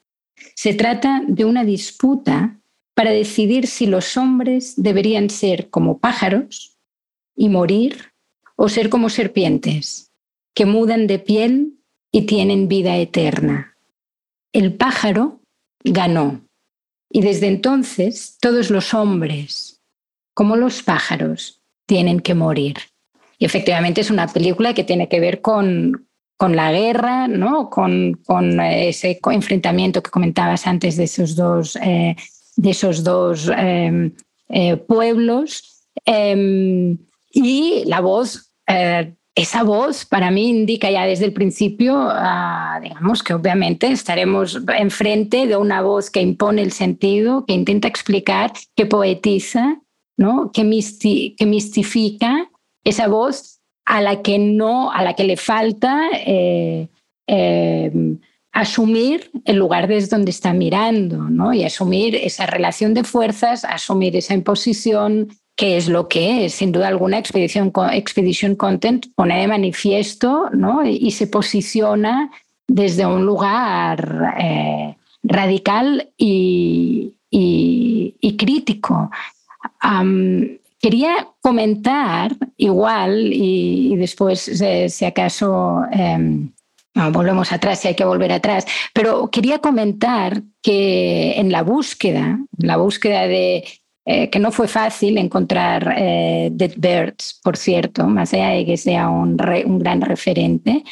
Se trata de una disputa para decidir si los hombres deberían ser como pájaros y morir o ser como serpientes, que mudan de piel y tienen vida eterna. El pájaro ganó y desde entonces todos los hombres, como los pájaros, tienen que morir. Y efectivamente es una película que tiene que ver con, con la guerra, ¿no? con, con ese enfrentamiento que comentabas antes de esos dos, eh, de esos dos em, eh, pueblos. Em, y la voz, eh, esa voz para mí indica ya desde el principio, ah, digamos que obviamente estaremos enfrente de una voz que impone el sentido, que intenta explicar, que poetiza, ¿no? que, que mistifica. Esa voz a la que no, a la que le falta eh, eh, asumir el lugar desde donde está mirando, ¿no? Y asumir esa relación de fuerzas, asumir esa imposición, que es lo que es, sin duda alguna, Expedition, Content pone de manifiesto, ¿no? Y, se posiciona desde un lugar eh, radical y, crítico. Quería comentar igual y, después, si, acaso, em, volvemos atrás, si hay que volver atrás, pero quería comentar que en la búsqueda, la búsqueda de eh, que no fue fácil encontrar eh, Dead Birds, por cierto, más allá de que sea un, un gran referente.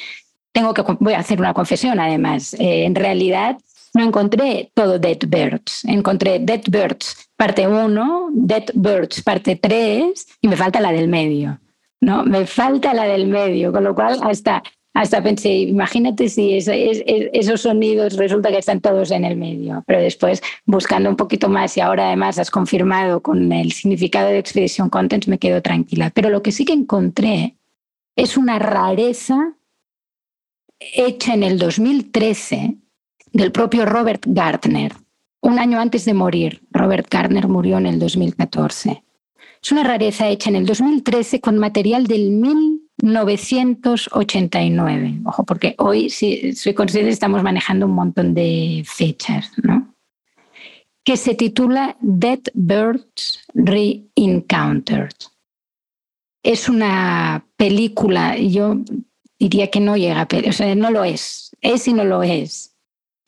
Tengo que, voy a hacer una confesión además. Eh, en realidad, no encontré todo Dead Birds. Encontré Dead Birds parte 1, Dead Birds parte 3 y me falta la del medio. ¿no? Me falta la del medio, con lo cual hasta, hasta pensé, imagínate si esos sonidos resulta que están todos en el medio. Pero después, buscando un poquito más y ahora además has confirmado con el significado de Expedition Contents, me quedo tranquila. Pero lo que sí que encontré es una rareza hecha en el 2013 del propio Robert Gardner, un año antes de morir. Robert Gardner murió en el 2014. Es una rareza hecha en el 2013 con material del 1989. Ojo, porque hoy, si soy consciente, estamos manejando un montón de fechas, ¿no? Que se titula Dead Birds Re-Encountered. Es una película, yo diría que no llega, o sea, no lo es, es y no lo es.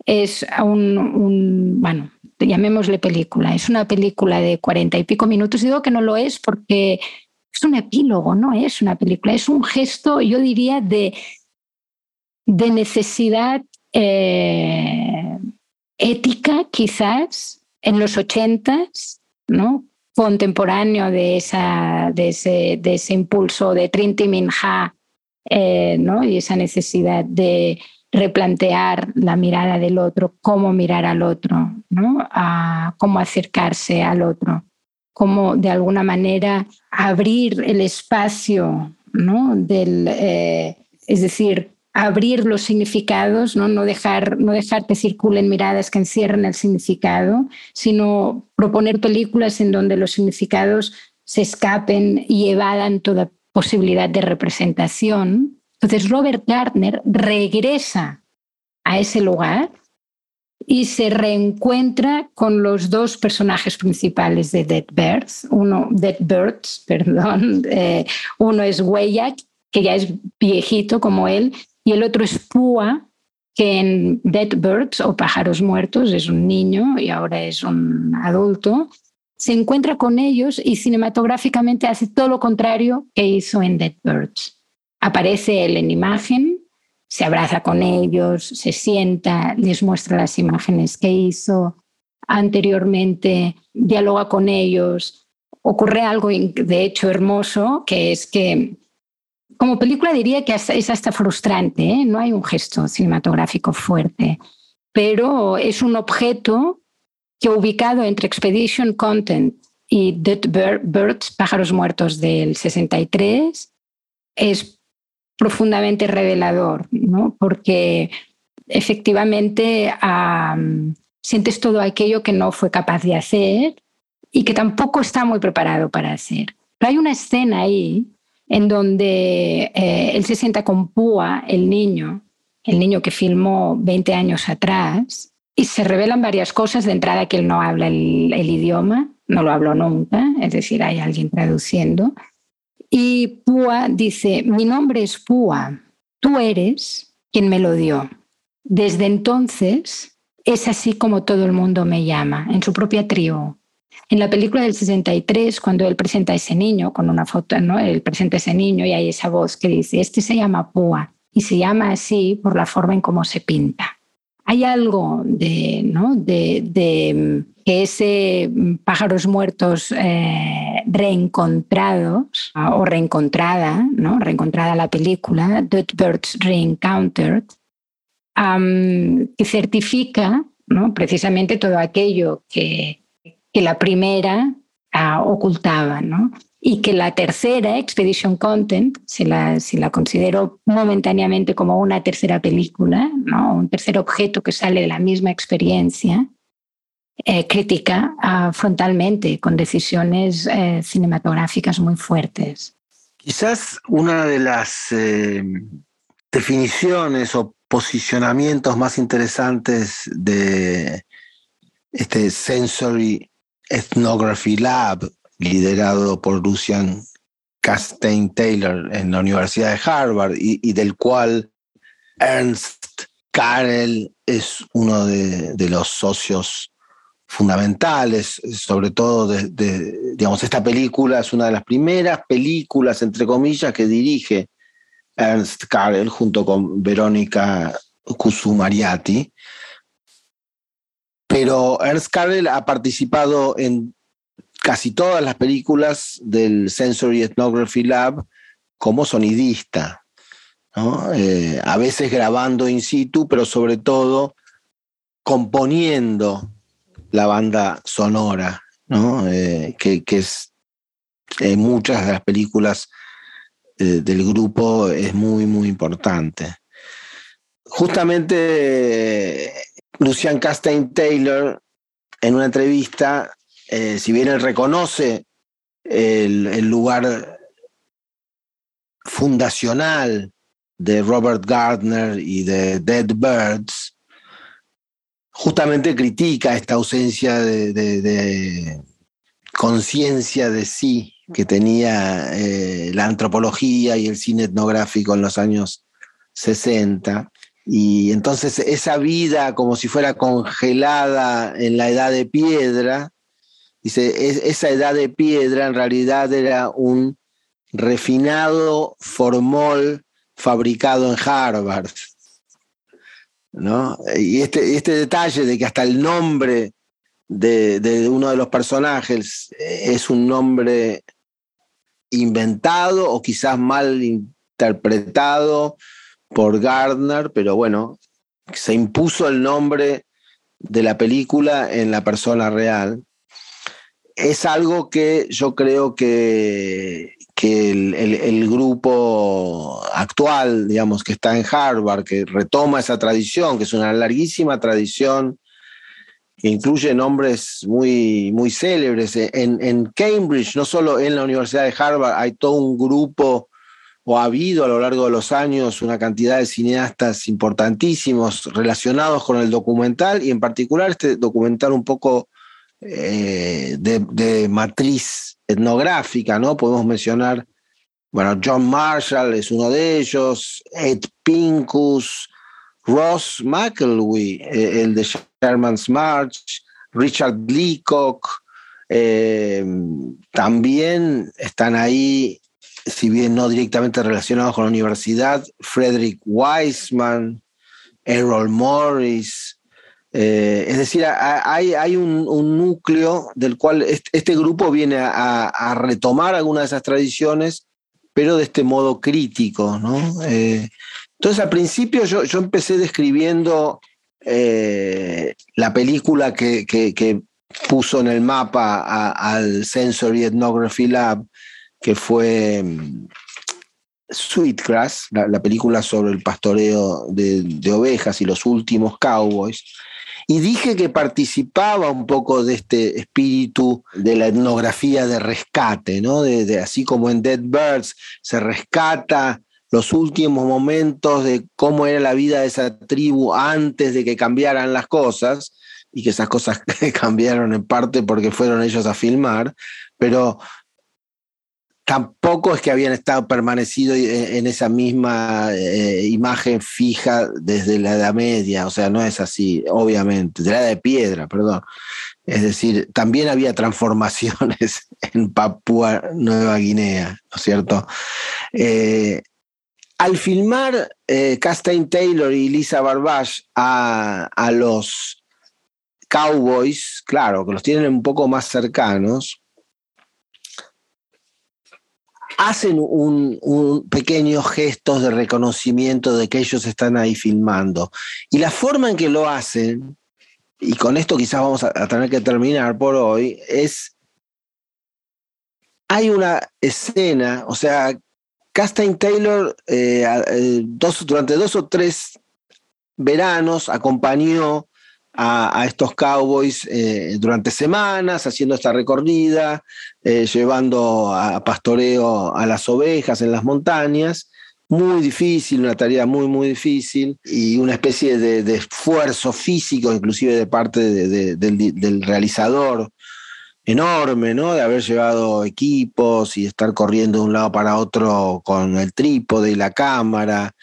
Es un, bueno, llamémosle película, es una película de cuarenta y pico minutos. Digo que no lo es porque es un epílogo, no es una película, es un gesto, yo diría, de, de necesidad eh, ética, quizás, en los ochentas, ¿no? contemporáneo de, esa, de, ese, impulso de Trinity Minha eh, ¿no? y esa necesidad de replantear la mirada del otro, cómo mirar al otro, ¿no? Cómo acercarse al otro, cómo de alguna manera abrir el espacio, ¿no? Del, eh, es decir, abrir los significados, ¿no? No, dejar, no dejar que circulen miradas que encierren el significado, sino proponer películas en donde los significados se escapen y evadan toda posibilidad de representación. Entonces Robert Gardner regresa a ese lugar y se reencuentra con los dos personajes principales de Dead Birds, uno, Dead Birds, perdón, eh, uno es Weyak, que ya es viejito como él, y el otro es Pua, que en Dead Birds o Pájaros Muertos es un niño y ahora es un adulto, se encuentra con ellos y cinematográficamente hace todo lo contrario que hizo en Dead Birds. Aparece él en imagen, se abraza con ellos, se sienta, les muestra las imágenes que hizo anteriormente, dialoga con ellos. Ocurre algo de hecho hermoso, que es que como película diría que es hasta frustrante, ¿eh? no hay un gesto cinematográfico fuerte, pero es un objeto que ubicado entre Expedition Content y Dead Birds, Pájaros Muertos del 63, es profundamente revelador, ¿no? porque efectivamente sientes todo aquello que no fue capaz de hacer y que tampoco está muy preparado para hacer. Pero hay una escena ahí en donde eh, él se sienta con Púa, el niño, el niño que filmó 20 años atrás, y se revelan varias cosas de entrada que él no habla el, el idioma, no lo habló nunca, es decir, hay alguien traduciendo. Y Púa dice, mi nombre es Púa, tú eres quien me lo dio. Desde entonces es así como todo el mundo me llama, en su propia tribu. En la película del 63, cuando él presenta a ese niño con una foto, ¿no? él presenta a ese niño y hay esa voz que dice, este se llama Púa y se llama así por la forma en cómo se pinta. Hay algo de, que ese pájaros muertos eh, reencontrados o reencontrada, ¿no? reencontrada la película, Dead Birds Reencountered, que certifica ¿no? precisamente todo aquello que que la primera ah, ocultaba, ¿no? Y que la tercera, Expedition Content, si la, si la considero momentáneamente como una tercera película, ¿no? un tercer objeto que sale de la misma experiencia, eh, critica ah, frontalmente con decisiones eh, cinematográficas muy fuertes. Quizás una de las eh, definiciones o posicionamientos más interesantes de este sensory Ethnography Lab, liderado por Lucian Castaigne Taylor en la Universidad de Harvard y, del cual Ernst Karel es uno de, los socios fundamentales, sobre todo de, digamos, esta película es una de las primeras películas, entre comillas, que dirige Ernst Karel junto con Verónica Kusumariati, pero Ernst Karel ha participado en casi todas las películas del Sensory Ethnography Lab como sonidista, eh, a veces grabando in situ, pero sobre todo componiendo la banda sonora, eh, que, es en muchas de las películas eh, del grupo es muy, muy importante. Justamente Lucian Castaigne Taylor en una entrevista, eh, si bien él reconoce el, lugar fundacional de Robert Gardner y de Dead Birds, justamente critica esta ausencia de, conciencia de sí que tenía eh, la antropología y el cine etnográfico en los años 60. Y entonces esa vida como si fuera congelada en la edad de piedra, dice, esa edad de piedra en realidad era un refinado formol fabricado en Harvard. ¿no? Y este, este detalle de que hasta el nombre de, de, uno de los personajes es un nombre inventado o quizás mal interpretado por Gardner, pero bueno, se impuso el nombre de la película en la persona real. Es algo que yo creo que, que el, grupo actual, digamos, que está en Harvard, que retoma esa tradición, que es una larguísima tradición que incluye nombres muy, muy célebres. En, en Cambridge, no solo en la Universidad de Harvard, hay todo un grupo o ha habido a lo largo de los años una cantidad de cineastas importantísimos relacionados con el documental y en particular este documental un poco eh, de, matriz etnográfica, ¿no? Podemos mencionar, bueno, John Marshall es uno de ellos, Ed Pincus, Ross McElwee, eh, el de Sherman's March, Richard Leacock, eh, también están ahí si bien no directamente relacionados con la universidad, Frederick Wiseman, Errol Morris. Eh, es decir, hay, un, núcleo del cual este, grupo viene a, retomar algunas de esas tradiciones, pero de este modo crítico. Eh, entonces, al principio yo, empecé describiendo eh, la película que, puso en el mapa al Sensory Ethnography Lab, que fue mm, Sweetgrass, la, película sobre el pastoreo de, ovejas y los últimos cowboys, y dije que participaba un poco de este espíritu de la etnografía de rescate, ¿no? De, así como en Dead Birds se rescata los últimos momentos de cómo era la vida de esa tribu antes de que cambiaran las cosas, y que esas cosas cambiaron en parte porque fueron ellos a filmar, pero tampoco es que habían estado permanecido en esa misma eh, imagen fija desde la Edad Media, o sea, no es así, obviamente, de la Edad de Piedra, perdón. Es decir, también había transformaciones en Papúa Nueva Guinea, ¿no es cierto? Eh, al filmar eh, Castaigne Taylor y Lisa Barbage a los cowboys, claro, que los tienen un poco más cercanos, hacen un, un pequeños gestos de reconocimiento de que ellos están ahí filmando. Y la forma en que lo hacen, y con esto quizás vamos a, tener que terminar por hoy, es, hay una escena, o sea, Castaigne Taylor eh, eh, durante dos o tres veranos acompañó a, estos cowboys eh, durante semanas, haciendo esta recorrida, eh, llevando a pastoreo a las ovejas en las montañas. Muy difícil, una tarea muy, muy difícil y una especie de, esfuerzo físico, inclusive de parte del, realizador, enorme, ¿no? De haber llevado equipos y estar corriendo de un lado para otro con el trípode y la cámara.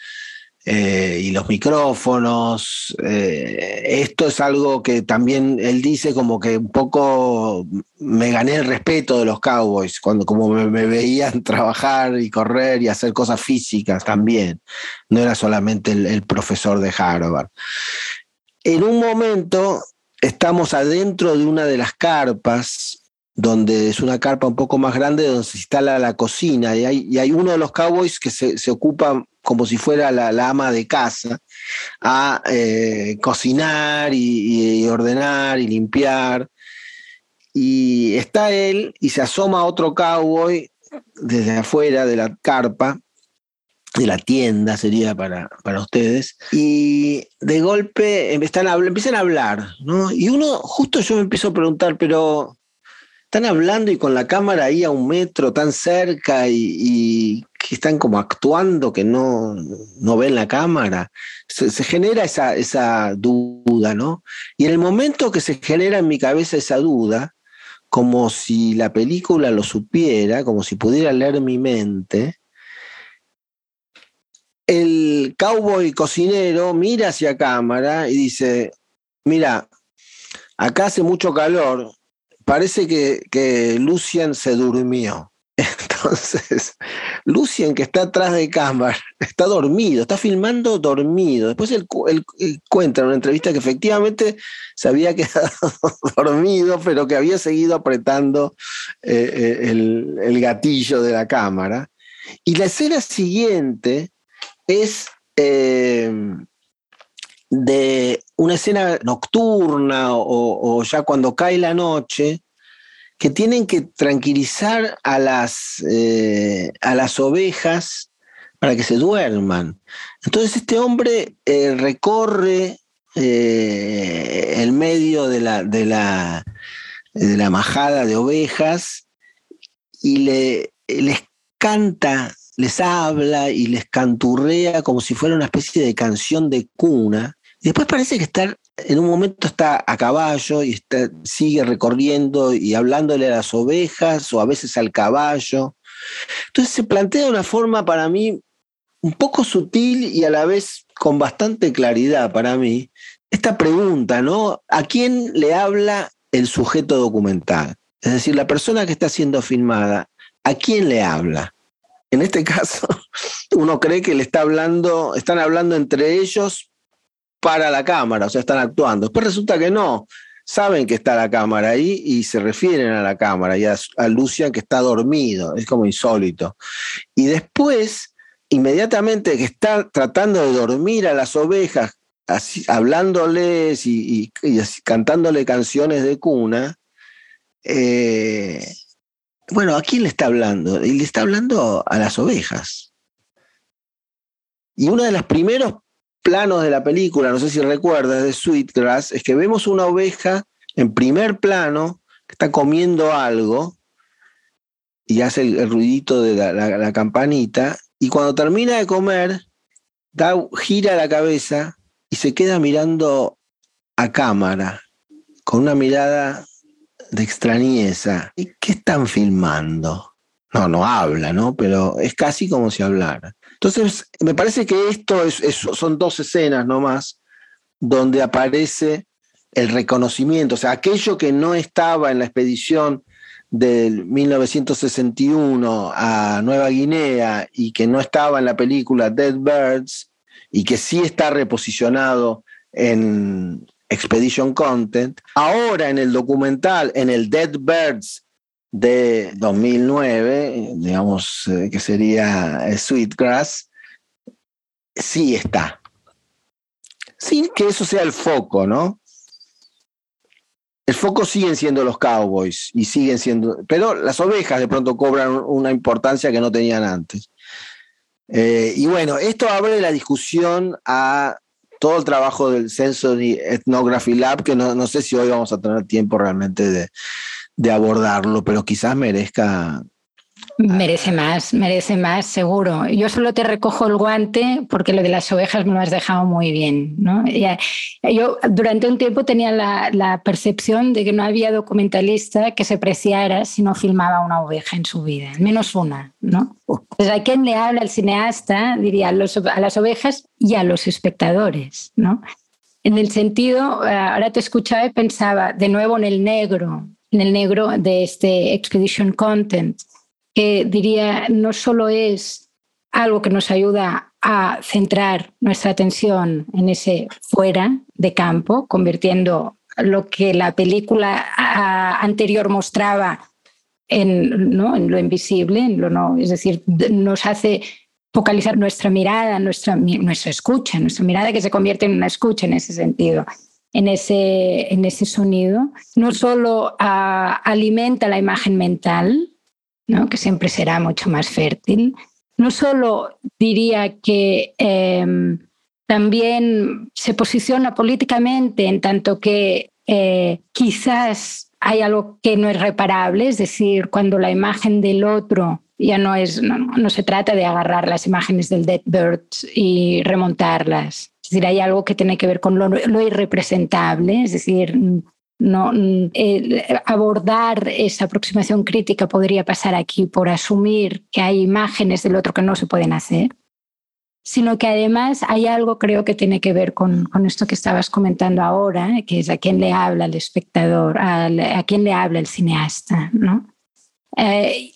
Eh, y los micrófonos. Eh, esto es algo que también él dice como que un poco me gané el respeto de los Cowboys, cuando como me, veían trabajar y correr y hacer cosas físicas también. No era solamente el, profesor de Harvard. En un momento estamos adentro de una de las carpas donde es una carpa un poco más grande donde se instala la cocina y hay, uno de los cowboys que se, se ocupa como si fuera la, ama de casa, a eh, cocinar y, ordenar y limpiar. Y está él y se asoma otro cowboy desde afuera de la carpa de la tienda sería para, para ustedes, y de golpe a, empiezan a hablar, ¿no? Y uno, justo yo me empiezo a preguntar, pero están hablando y con la cámara ahí a un metro tan cerca y, que están como actuando que no, no ven la cámara. Se, genera esa, esa duda, ¿no? Y en el momento que se genera en mi cabeza esa duda, como si la película lo supiera, como si pudiera leer mi mente, el cowboy cocinero mira hacia cámara y dice, mira, acá hace mucho calor, parece que, que Lucian se durmió. Entonces, Lucien, que está atrás de cámara, está dormido, está filmando dormido. Después él, cuenta en una entrevista que efectivamente se había quedado dormido, pero que había seguido apretando eh, eh, el, gatillo de la cámara. Y la escena siguiente es eh, de una escena nocturna o, ya cuando cae la noche, que tienen que tranquilizar a las, eh, a las ovejas para que se duerman. Entonces este hombre eh, recorre el medio de la, de, la, de la majada de ovejas y le, les canta les habla y les canturrea como si fuera una especie de canción de cuna. Y después parece que está, en un momento está a caballo y está, sigue recorriendo y hablándole a las ovejas o a veces al caballo. Entonces se plantea de una forma para mí un poco sutil y a la vez con bastante claridad para mí esta pregunta, ¿no? ¿A quién le habla el sujeto documental? Es decir, la persona que está siendo filmada, ¿a quién le habla? en este caso, uno cree que le está hablando, están hablando entre ellos para la cámara, o sea, están actuando. Después resulta que no, saben que está la cámara ahí y se refieren a la cámara y a, Lucian que está dormido, es como insólito. Y después, inmediatamente que está tratando de dormir a las ovejas, así, hablándoles y, cantándole canciones de cuna, eh, bueno, ¿a quién le está hablando? Y le está hablando a las ovejas. Y uno de los primeros planos de la película, no sé si recuerdas, de Sweetgrass, es que vemos una oveja en primer plano que está comiendo algo y hace el, ruidito de la, campanita, y cuando termina de comer, da, gira la cabeza y se queda mirando a cámara, con una mirada de extrañeza. ¿Y qué están filmando? No, no habla, ¿no? Pero es casi como si hablara. Entonces, me parece que esto es, son dos escenas nomás donde aparece el reconocimiento, o sea, aquello que no estaba en la expedición del 1961 a Nueva Guinea y que no estaba en la película Dead Birds y que sí está reposicionado en, Expedition Content. Ahora en el documental, en el Dead Birds de 2009, digamos eh, que sería eh, Sweetgrass, sí está. Sin que eso sea el foco, ¿no? El foco siguen siendo los cowboys y siguen siendo, pero las ovejas de pronto cobran una importancia que no tenían antes. Eh, y bueno, esto abre la discusión a todo el trabajo del Sensory Ethnography Lab, que no, sé si hoy vamos a tener tiempo realmente de, de abordarlo, pero quizás merezca Merece más, merece más, seguro. Yo solo te recojo el guante porque lo de las ovejas me lo has dejado muy bien. ¿no? Yo durante un tiempo tenía la, percepción de que no había documentalista que se preciara si no filmaba una oveja en su vida, al menos una. ¿no? Entonces, ¿a quién le habla el cineasta? Diría a, a las ovejas y a los espectadores. ¿no? En el sentido, eh, ahora te escuchaba y pensaba de nuevo en el negro, en el negro de este Expedition Content que diría no solo es algo que nos ayuda a centrar nuestra atención en ese fuera de campo, convirtiendo lo que la película anterior mostraba en, lo invisible, es decir, nos hace focalizar nuestra mirada, nuestra, nuestra escucha, nuestra mirada que se convierte en una escucha en ese sentido, en ese, en ese sonido, no solo alimenta la imagen mental, que siempre será mucho más fértil, no solo diría que em, también se posiciona políticamente en tanto que eh, quizás hay algo que no es reparable, es decir, cuando la imagen del otro ya no es, no, se trata de agarrar las imágenes del Dead Bird y remontarlas. Decir, hay algo que tiene que ver con lo, lo irrepresentable, es decir, no, abordar esa aproximación crítica podría pasar aquí por asumir que hay imágenes del otro que no se pueden hacer, sino que además hay algo creo que tiene que ver con, esto que estabas comentando ahora, que es a quién le habla el espectador, a, quién le habla el cineasta. ¿no? Eh,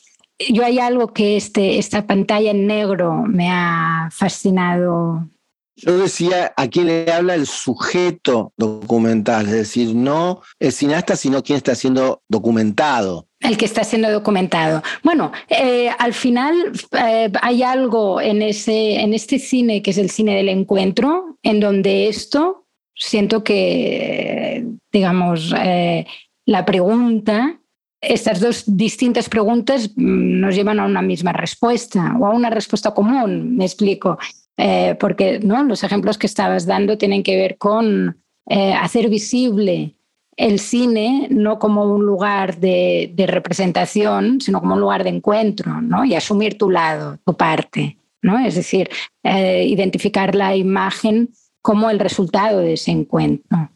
yo hay algo que este, esta pantalla en negro me ha fascinado yo decía a quién le habla el sujeto documental, es decir, no el cineasta, sino quien está siendo documentado. El que está siendo documentado. Bueno, eh, al final eh, hay algo en, ese, en este cine que es el cine del encuentro, en donde esto siento que, digamos, eh, la pregunta, estas dos distintas preguntas mm, nos llevan a una misma respuesta o a una respuesta común, me explico. Eh, porque ¿no? los ejemplos que estabas dando tienen que ver con eh, hacer visible el cine no como un lugar de, representación, sino como un lugar de encuentro, ¿no? y asumir tu lado, tu parte. ¿no? Es decir, eh, identificar la imagen como el resultado de ese encuentro.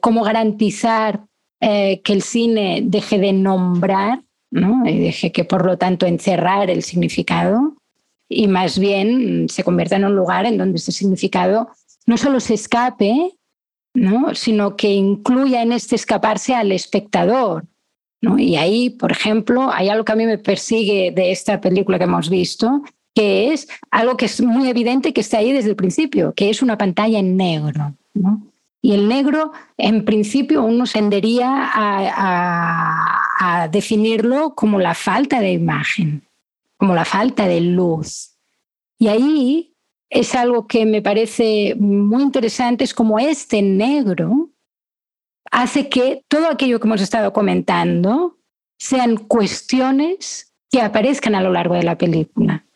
cómo garantizar que el cine deje de nombrar ¿no? y deje que, por lo tanto, encerrar el significado y más bien se convierta en un lugar en donde ese significado no solo se escape, ¿no? sino que incluya en este escaparse al espectador. Y ahí, por ejemplo, hay algo que a mí me persigue de esta película que hemos visto, que es algo que es muy evidente que está ahí desde el principio, que es una pantalla en negro. Y el negro, en principio, uno tendería a, a definirlo como la falta de imagen como la falta de luz. Y ahí es algo que me parece muy interesante, es como este negro hace que todo aquello que hemos estado comentando sean cuestiones que aparezcan a lo largo de la película.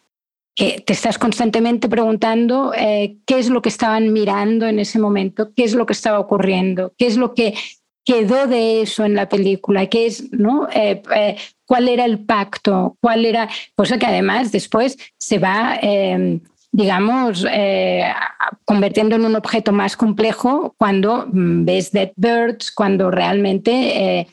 Que te estás constantemente preguntando eh, qué es lo que estaban mirando en ese momento, qué es lo que estaba ocurriendo, qué es lo que quedó de eso en la película, qué es, ¿no? Eh, eh, cuál era el pacto, cuál era, cosa que además después se va, em, digamos, eh, convirtiendo en un objeto más complejo cuando mm, ves Dead Birds, cuando realmente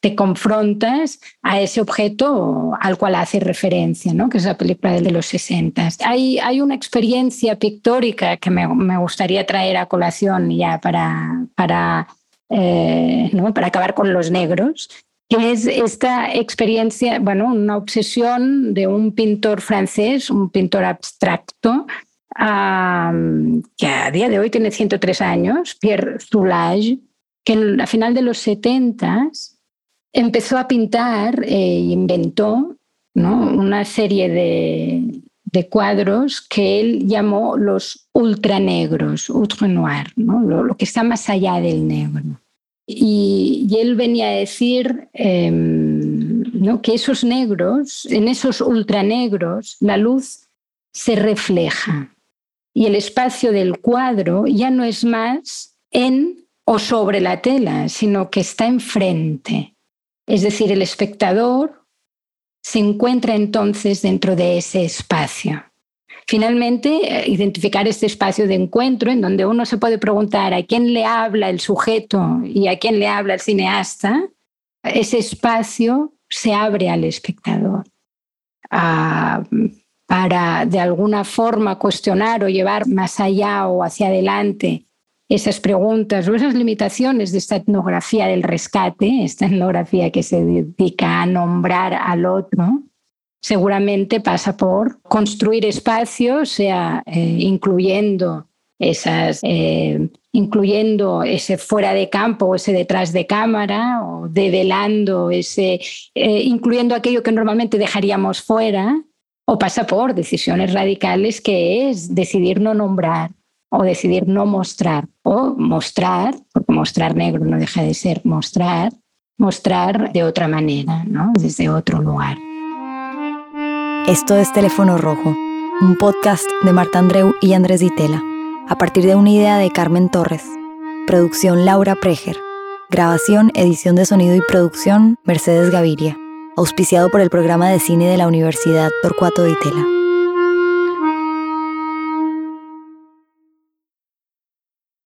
te confrontas a ese objeto al cual hace referencia, ¿no? que es la película de los 60. Hay, hay una experiencia pictórica que me, me gustaría traer a colación ya para, para, ¿no? para acabar con los negros, que es esta experiencia, bueno, una obsesión de un pintor francés, un pintor abstracto, que a día de hoy tiene 103 años, Pierre Soulages, que a final de los 70 empezó a pintar e inventó una serie de, cuadros que él llamó los ultranegros, ultra noir, lo que está más allá del negro. Y, él venía a decir em, ¿no? que esos negros, en esos ultranegros, la luz se refleja y el espacio del cuadro ya no es más en o sobre la tela, sino que está enfrente. Es decir, el espectador se encuentra entonces dentro de ese espacio. Finalmente, eh, identificar este espacio de encuentro en donde uno se puede preguntar a quién le habla el sujeto y a quién le habla el cineasta, ese espacio se abre al espectador para de alguna forma cuestionar o llevar más allá o hacia adelante esas preguntas o esas limitaciones de esta etnografía del rescate, esta etnografía que se dedica a nombrar al otro, seguramente pasa por construir espacios, sea eh, incluyendo esas, eh, incluyendo ese fuera de campo o ese detrás de cámara, o develando ese, eh, incluyendo aquello que normalmente dejaríamos fuera, o pasa por decisiones radicales que es decidir no nombrar o decidir no mostrar, o mostrar, porque mostrar negro no deja de ser mostrar, mostrar de otra manera, ¿no? desde otro lugar. Esto es Teléfono Rojo, un podcast de Marta Andreu y Andrés Ditela, a partir de una idea de Carmen Torres. Producción Laura Preger. Grabación, edición de sonido y producción Mercedes Gaviria. Auspiciado por el programa de cine de la Universidad Torcuato Ditela.